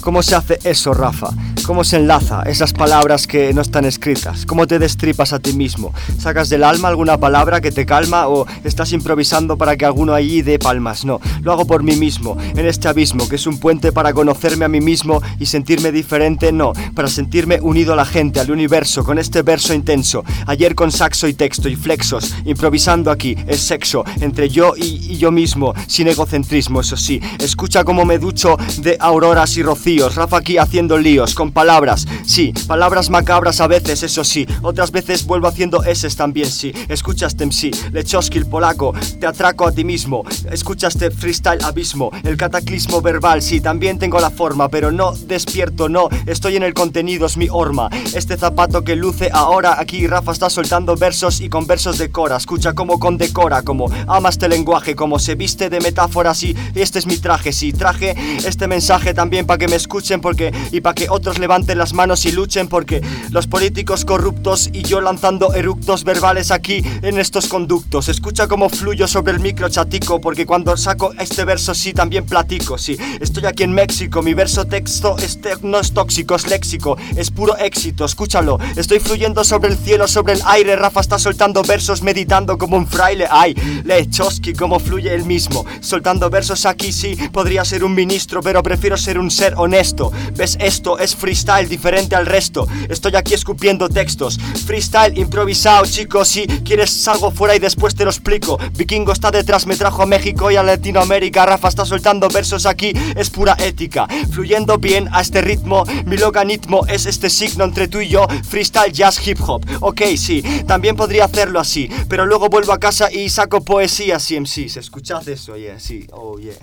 ¿Cómo se hace eso, Rafa? ¿Cómo se enlaza esas palabras que no están escritas? ¿Cómo te destripas a ti mismo? ¿Sacas del alma alguna palabra que te calma o estás improvisando para que alguno allí dé palmas? No, lo hago por mí mismo, en este abismo, que es un puente para conocerme a mí mismo y sentirme diferente, no, para sentirme unido a la gente, al universo, con este verso intenso. Ayer con saxo y texto y flexos, improvisando aquí, es sexo, entre yo y, y yo mismo, sin egocentrismo, eso sí. Escucha cómo me ducho de auroras y rocíos, Rafa aquí haciendo líos, con palabras, sí, palabras macabras a veces, eso sí, otras veces vuelvo haciendo eses también, sí. Escucha este MC, Lechowski el polaco, te atraco a ti mismo, escucha este freestyle abismo, el cataclismo verbal, sí, también tengo la forma, pero no despierto, no, estoy en el contenido, es mi horma. Este zapato que luce ahora, aquí Rafa está soltando versos y con versos decora, escucha cómo condecora, como ama este lenguaje, como se viste de metáforas y este es mi traje, sí, traje este mensaje también para que me escuchen porque y para que otros levanten las manos y luchen porque los políticos corruptos y yo lanzando eructos verbales aquí en estos conductos. Escucha cómo fluyo sobre el micro chatico porque cuando saco este verso sí también platico, sí. Estoy aquí en México, mi verso texto este no es tóxico, es léxico, es puro éxito, escúchalo. Estoy fluyendo sobre el cielo, sobre el aire, Rafa está soltando versos meditando como un fraile. Ay, Lechowski como fluye el mismo, soltando versos aquí sí, podría ser un ministro, pero prefiero ser un ser honesto. ¿Ves esto? Es freestyle diferente al resto. Estoy aquí escupiendo textos. Freestyle improvisado, chicos. Si quieres salgo fuera y después te lo explico. Vikingo está detrás, me trajo a México y a Latinoamérica. Rafa está soltando versos aquí, es pura ética. Fluyendo bien a este ritmo, mi logaritmo es este signo entre tú y yo. Freestyle jazz hip hop. Ok, sí, también podría hacerlo así. Pero luego vuelvo a casa y saco poesía, CMCs. Escuchad eso, yeah, sí, oh yeah.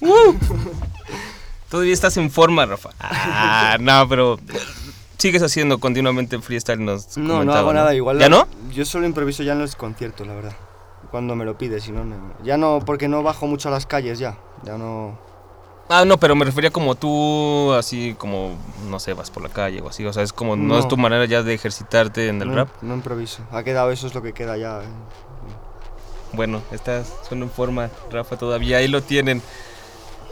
[LAUGHS] Todavía estás en forma, Rafa. Ah, no, pero sigues haciendo continuamente freestyle. Nos No, no hago nada igual. ¿Ya no? Yo solo improviso ya en los conciertos, la verdad. Cuando me lo pides, si no, no. Ya no, porque no bajo mucho a las calles ya. Ya no. Ah, no, pero me refería como tú, así como, no sé, vas por la calle o así. O sea, es como, no, es No. tu manera ya de ejercitarte en el no, rap. No improviso. Ha quedado, eso es lo que queda ya. eh. Bueno, estás suena en forma, Rafa, todavía. Ahí lo tienen.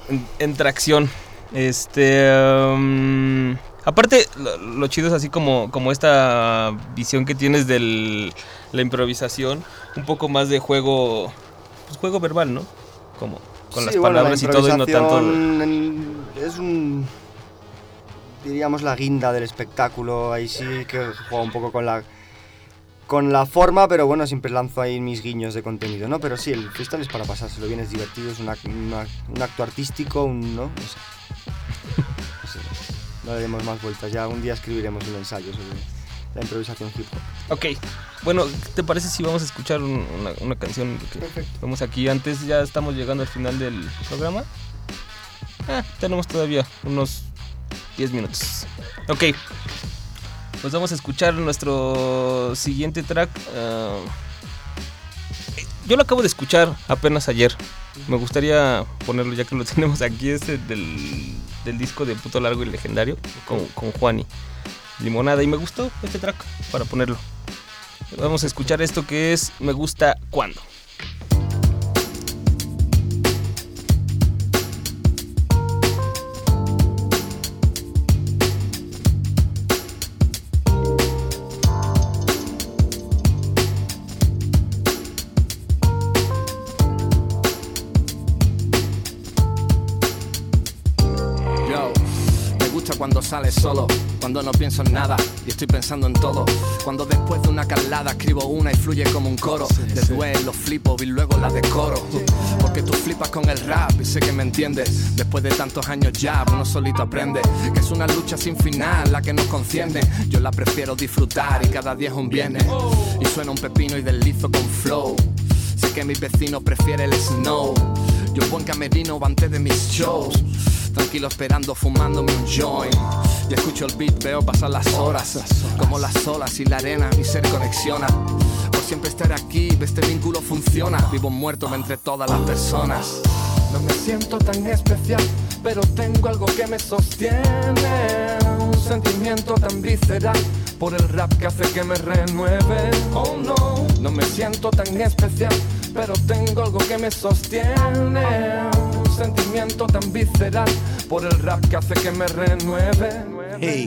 En, en tracción. Este. um, aparte, lo, lo chido es así como, como esta visión que tienes de la improvisación. Un poco más de juego. Pues juego verbal, ¿no? Como con Sí, las bueno, la palabras y todo y no tanto. en- Es un. Diríamos la guinda del espectáculo. Ahí sí que juega un poco con la. Con la forma, pero bueno, siempre lanzo ahí mis guiños de contenido, ¿no? Pero sí, el freestyle es para pasárselo bien, es divertido, es un acto artístico, un. ¿no? No sé. [LAUGHS] No sé. No le demos más vueltas, ya un día escribiremos un ensayo sobre la improvisación hip hop. Ok, bueno, ¿qué te parece si vamos a escuchar un- una, una canción? que Vamos aquí, antes ya estamos llegando al final del programa. Ah, tenemos todavía unos 10 minutos. Ok, pues vamos a escuchar nuestro siguiente track. ah, yo lo acabo de escuchar apenas ayer. Me gustaría ponerlo ya que lo [LAUGHS] tenemos aquí, este del, del disco de Puto Largo y Legendario con, con Juani. Limonada y me gustó este track para ponerlo. Vamos a escuchar esto que es Me gusta cuando. Gusta cuando sales solo, cuando no pienso en nada y estoy pensando en todo. Cuando después de una calada escribo una y fluye como un coro. Después lo flipo y luego la decoro. Porque tú flipas con el rap y sé que me entiendes. Después de tantos años ya, uno solito aprende que es una lucha sin final la que nos conciende. Yo la prefiero disfrutar y cada día es un viernes. Y suena un pepino y deslizo con flow. Sé que mis vecinos prefieren el snow. Yo buen camerino antes de mis shows. Tranquilo esperando, fumándome un joint. Y escucho el beat, veo pasar las horas. Como las olas y la arena, mi ser conexiona. Por siempre estar aquí, este vínculo funciona. Vivo muerto entre todas las personas. No me siento tan especial, pero tengo algo que me sostiene. Un sentimiento tan visceral por el rap que hace que me renueve. Oh no, no me siento tan especial, pero tengo algo que me sostiene. Sentimiento tan visceral por el rap que hace que me renueve. Hey,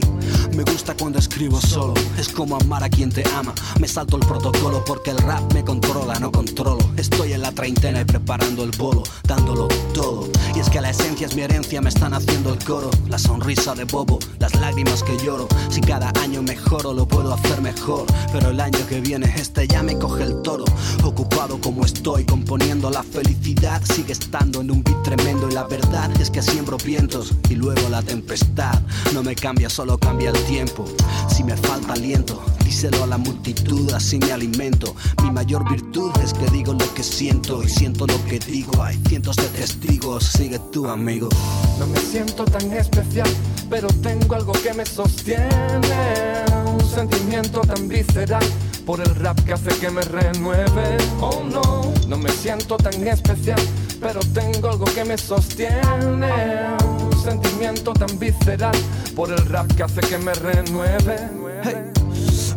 me gusta cuando escribo solo, es como amar a quien te ama. Me salto el protocolo porque el rap me controla, no controlo. Estoy en la treintena y preparando el bolo, dándolo todo. Y es que la esencia es mi herencia, me están haciendo el coro. La sonrisa de bobo, las lágrimas que lloro. Si cada año mejoro, lo puedo hacer mejor. Pero el año que viene, este ya me coge el toro. Ocupado como estoy, componiendo la felicidad, sigue estando en un beat tremendo. Y la verdad es que siembro vientos y luego la tempestad. No me cambia, solo cambia el tiempo. Si me falta aliento, díselo a la multitud, así me alimento. Mi mayor virtud es que digo lo que siento y siento lo que digo. Hay cientos de testigos, sigue tú, amigo. No me siento tan especial, pero tengo algo que me sostiene. Un sentimiento tan visceral por el rap que hace que me renueve. Oh no, no me siento tan especial, pero tengo algo que me sostiene. Un sentimiento tan visceral por el rap que hace que me renueve. Hey,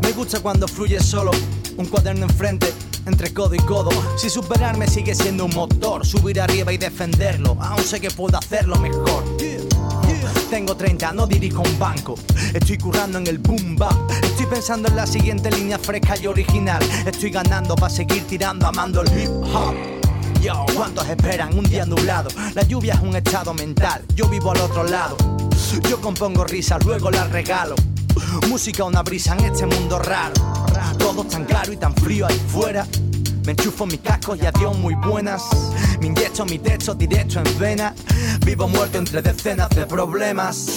me gusta cuando fluye solo, un cuaderno enfrente, entre codo y codo. Si superarme sigue siendo un motor, subir arriba y defenderlo, aún sé que puedo hacerlo mejor. Tengo 30, no dirijo un banco. Estoy currando en el boom bap. Estoy pensando en la siguiente línea fresca y original. Estoy ganando para seguir tirando, amando el hip hop. Yo, ¿cuántos esperan un día nublado? La lluvia es un estado mental, yo vivo al otro lado. Yo compongo risas, luego las regalo. Música, una brisa en este mundo raro. Todo tan claro y tan frío ahí fuera. Me enchufo mi casco y adiós muy buenas. Me inyecto mi techo directo en vena. Vivo muerto entre decenas de problemas.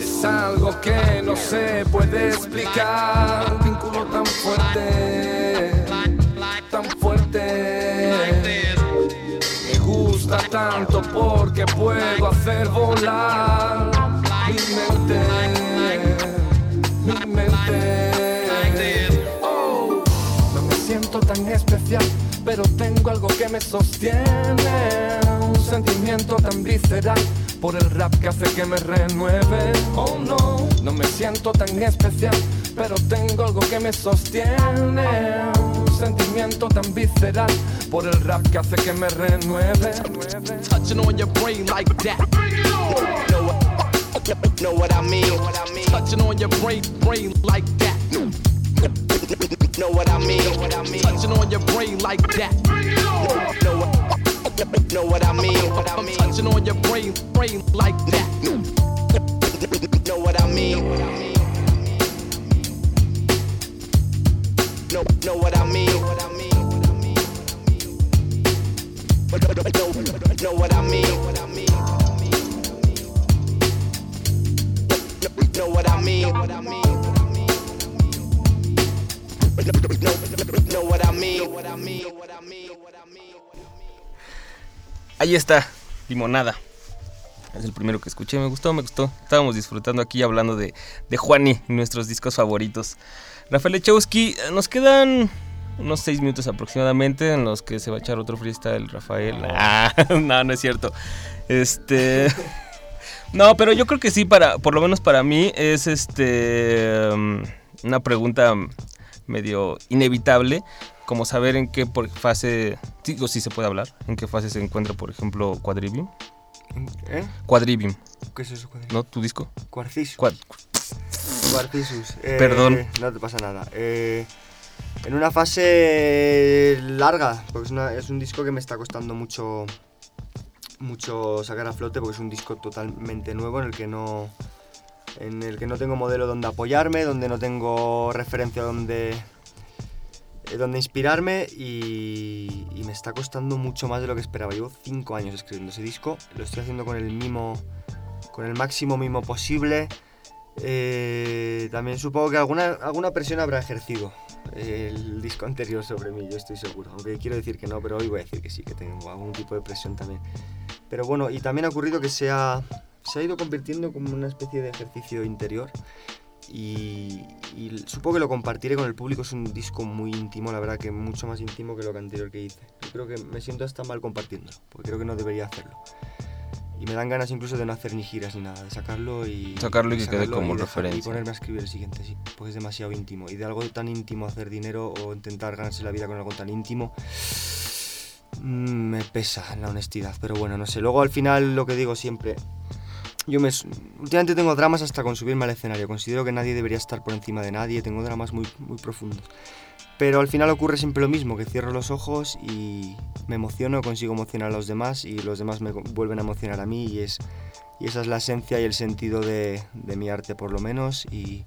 Es algo que no se puede explicar. Un vínculo tan fuerte, tan fuerte. Me gusta tanto porque puedo hacer volar tan especial, pero tengo algo que me sostiene. Un sentimiento tan visceral por el rap que hace que me renueve. Oh no, no me siento tan especial, pero tengo algo que me sostiene. Un sentimiento tan visceral por el rap que hace que me renueve. Touching on your brain like that. Know what, I mean? Touching on your brain, brain like that. Know what I mean? Touching on your brain like that. Know what, I mean? Touching on your brain, brain like that. Know what I mean? Know, know what I mean? Know, know what I mean? Know what I mean? Know what I mean? Ahí está, Limonada. Es el primero que escuché, me gustó, me gustó. Estábamos disfrutando aquí hablando de, de Juani, nuestros discos favoritos. Rafael Echowski, nos quedan unos seis minutos aproximadamente en los que se va a echar otro freestyle, Rafael. Ah, [LAUGHS] no, no es cierto. Este. [LAUGHS] No, pero yo creo que sí, para, por lo menos para mí, es este. um, una pregunta medio inevitable. Como saber en qué fase. Digo, si se puede hablar. En qué fase se encuentra, por ejemplo, Quadrivium. ¿Eh? Quadrivium, ¿Qué es eso? Cuadri- ¿no? ¿Tu disco? Cuarcisus. Cuad- Cuarcisus. Eh, Perdón. No te pasa nada. Eh, en una fase larga, porque es, una- es un disco que me está costando mucho mucho sacar a flote porque es un disco totalmente nuevo en el que no en el que no tengo modelo donde apoyarme, donde no tengo referencia donde eh, donde inspirarme y, me está costando mucho más de lo que esperaba. Llevo cinco años escribiendo ese disco, lo estoy haciendo con el mimo, con el máximo mimo posible. Eh, también supongo que alguna, alguna presión habrá ejercido el disco anterior sobre mí, yo estoy seguro. Aunque quiero decir que no, pero hoy voy a decir que sí, que tengo algún tipo de presión también. Pero bueno, y también ha ocurrido que se ha, se ha ido convirtiendo como una especie de ejercicio interior. Y, y supongo que lo compartiré con el público. Es un disco muy íntimo, la verdad que mucho más íntimo que lo anterior que hice. Yo creo que me siento hasta mal compartiéndolo, porque creo que no debería hacerlo. Y me dan ganas incluso de no hacer ni giras ni nada, de sacarlo y. Sacarlo y que quede como y referencia. Y ponerme a escribir el siguiente, sí. Porque es demasiado íntimo. Y de algo tan íntimo hacer dinero o intentar ganarse la vida con algo tan íntimo. Mm, Me pesa la honestidad, pero bueno, no sé. Luego al final lo que digo siempre, yo me últimamente tengo dramas hasta con subirme al escenario. Considero que nadie debería estar por encima de nadie. Tengo dramas muy, muy profundos. Pero al final ocurre siempre lo mismo, que cierro los ojos y me emociono, consigo emocionar a los demás y los demás me vuelven a emocionar a mí y es esa es la esencia y el sentido de, mi arte por lo menos y,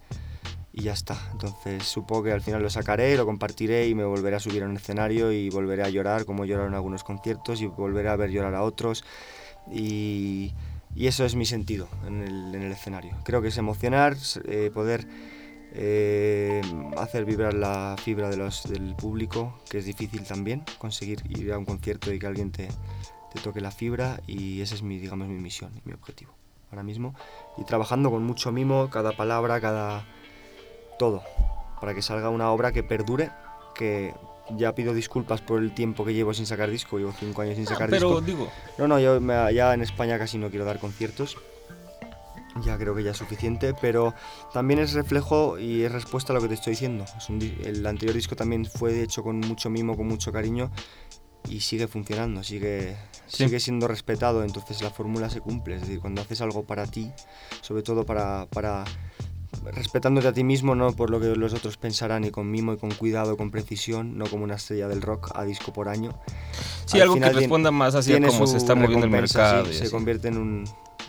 y ya está. Entonces supongo que al final lo sacaré, lo compartiré y me volveré a subir a un escenario y volveré a llorar como lloraron algunos conciertos y volveré a ver llorar a otros y, eso es mi sentido en el, en el escenario. Creo que es emocionar, eh, poder eh, hacer vibrar la fibra de los, del público, que es difícil también conseguir ir a un concierto y que alguien te, te toque la fibra y esa es mi, digamos, mi misión y mi objetivo ahora mismo. Y trabajando con mucho mimo, cada palabra, cada todo, para que salga una obra que perdure, que ya pido disculpas por el tiempo que llevo sin sacar disco, llevo cinco años sin sacar pero disco. digo, No, no, yo me- ya en España casi no quiero dar conciertos. Ya creo que ya es suficiente, pero también es reflejo y es respuesta a lo que te estoy diciendo. Es un el anterior disco también fue hecho con mucho mimo, con mucho cariño y sigue funcionando, sigue, Sí. sigue siendo respetado, entonces la fórmula se cumple. Es decir, cuando haces algo para ti, sobre todo para, para respetándote a ti mismo, no por lo que los otros pensarán y con mimo y con cuidado, con precisión, no como una estrella del rock a disco por año. Sí, Al algo que final tien- responda más hacia cómo se está moviendo el mercado sí, se así. convierte en, un,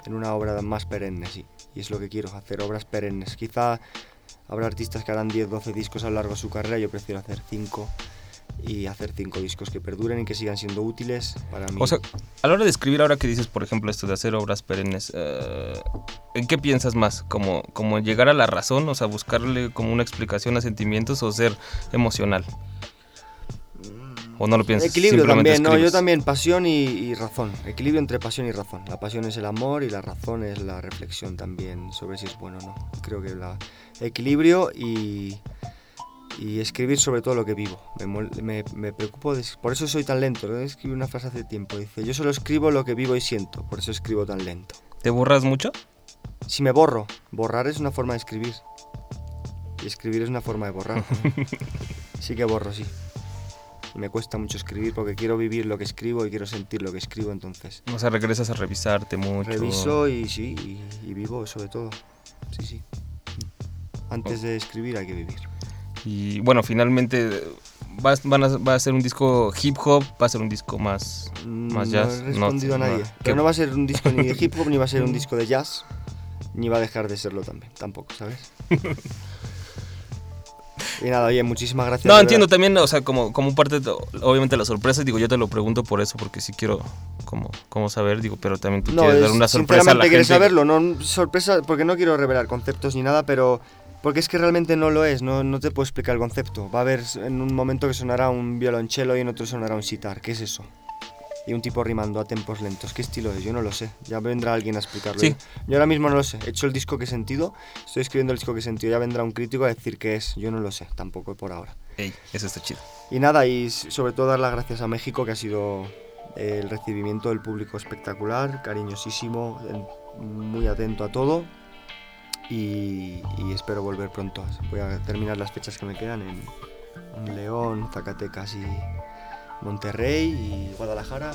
en una obra más perenne, sí. Y es lo que quiero, hacer obras perennes. Quizá habrá artistas que harán 10, 12 discos a lo largo de su carrera, yo prefiero hacer 5 y hacer 5 discos que perduren y que sigan siendo útiles para mí. O sea, a la hora de escribir, ahora que dices, por ejemplo, esto de hacer obras perennes, eh, ¿en qué piensas más? ¿Como, ¿Como llegar a la razón? O sea, buscarle como una explicación a sentimientos o ser emocional? ¿O no lo piensas? Equilibrio Simplemente también, no, yo también, pasión y, y razón. Equilibrio entre pasión y razón. La pasión es el amor y la razón es la reflexión también sobre si es bueno o no. Creo que la equilibrio y, y escribir sobre todo lo que vivo. Me- me preocupo, de, por eso soy tan lento. ¿no? Escribí una frase hace tiempo, dice, yo solo escribo lo que vivo y siento, por eso escribo tan lento. ¿Te borras mucho? Si me borro, borrar es una forma de escribir. Y escribir es una forma de borrar. [LAUGHS] sí que borro, sí. Y me cuesta mucho escribir porque quiero vivir lo que escribo y quiero sentir lo que escribo, entonces. O sea, regresas a revisarte mucho. Reviso y sí, y, y vivo sobre todo. Sí, sí. Antes de escribir hay que vivir. Y bueno, finalmente va, van a, va a ser un disco hip hop, va a ser un disco más, más Mm, jazz. No he respondido a nadie. ¿Qué? Pero no va a ser un disco ni de hip hop, ni va a ser un [LAUGHS] disco de jazz, ni va a dejar de serlo también, tampoco, ¿sabes? [LAUGHS] y nada, oye, muchísimas gracias. No, entiendo verdad. también, o sea, como, como parte, de, obviamente la sorpresa, digo, yo te lo pregunto por eso, porque sí quiero como, como saber, digo, pero también tú No, quieres dar es- una sorpresa a la sinceramente gente. quieres saberlo, no sorpresa, porque no quiero revelar conceptos ni nada, pero porque es que realmente no lo es, no, no te puedo explicar el concepto. Va a haber en un momento que sonará un violonchelo y en otro sonará un sitar, ¿qué es eso? Y un tipo rimando a tempos lentos, ¿qué estilo es? Yo no lo sé, ya vendrá alguien a explicarlo. Sí. Yo ahora mismo no lo sé, he hecho el disco que he sentido, estoy escribiendo el disco que he sentido, ya vendrá un crítico a decir qué es, yo no lo sé, tampoco por ahora. Ey, eso está chido. Y nada, y sobre todo dar las gracias a México, que ha sido eh, el recibimiento del público espectacular, cariñosísimo, muy atento a todo. Y, y espero volver pronto. Voy a terminar las fechas que me quedan en, en León, Zacatecas y Monterrey y Guadalajara.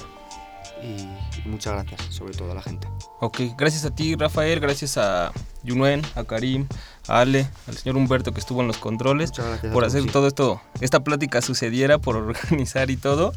Y, y muchas gracias, sobre todo a la gente. Ok, gracias a ti, Rafael, gracias a Yunuen, a Karim, a Ale, al señor Humberto que estuvo en los controles, Muchas gracias a por hacer todo esto, esta plática sucediera, por [LAUGHS] organizar y todo.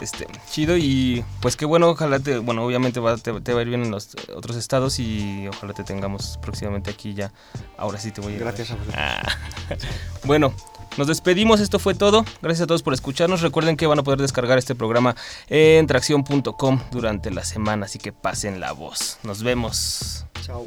Este, chido y pues qué bueno, ojalá te, bueno, obviamente va, te, te va a ir bien en los otros estados y ojalá te tengamos próximamente aquí ya. Ahora sí te voy a Gracias a vosotros. Ah. [LAUGHS] Bueno, nos despedimos, esto fue todo. Gracias a todos por escucharnos. Recuerden que van a poder descargar este programa en tracción.com durante la semana, así que pasen la voz. Nos vemos. Chao.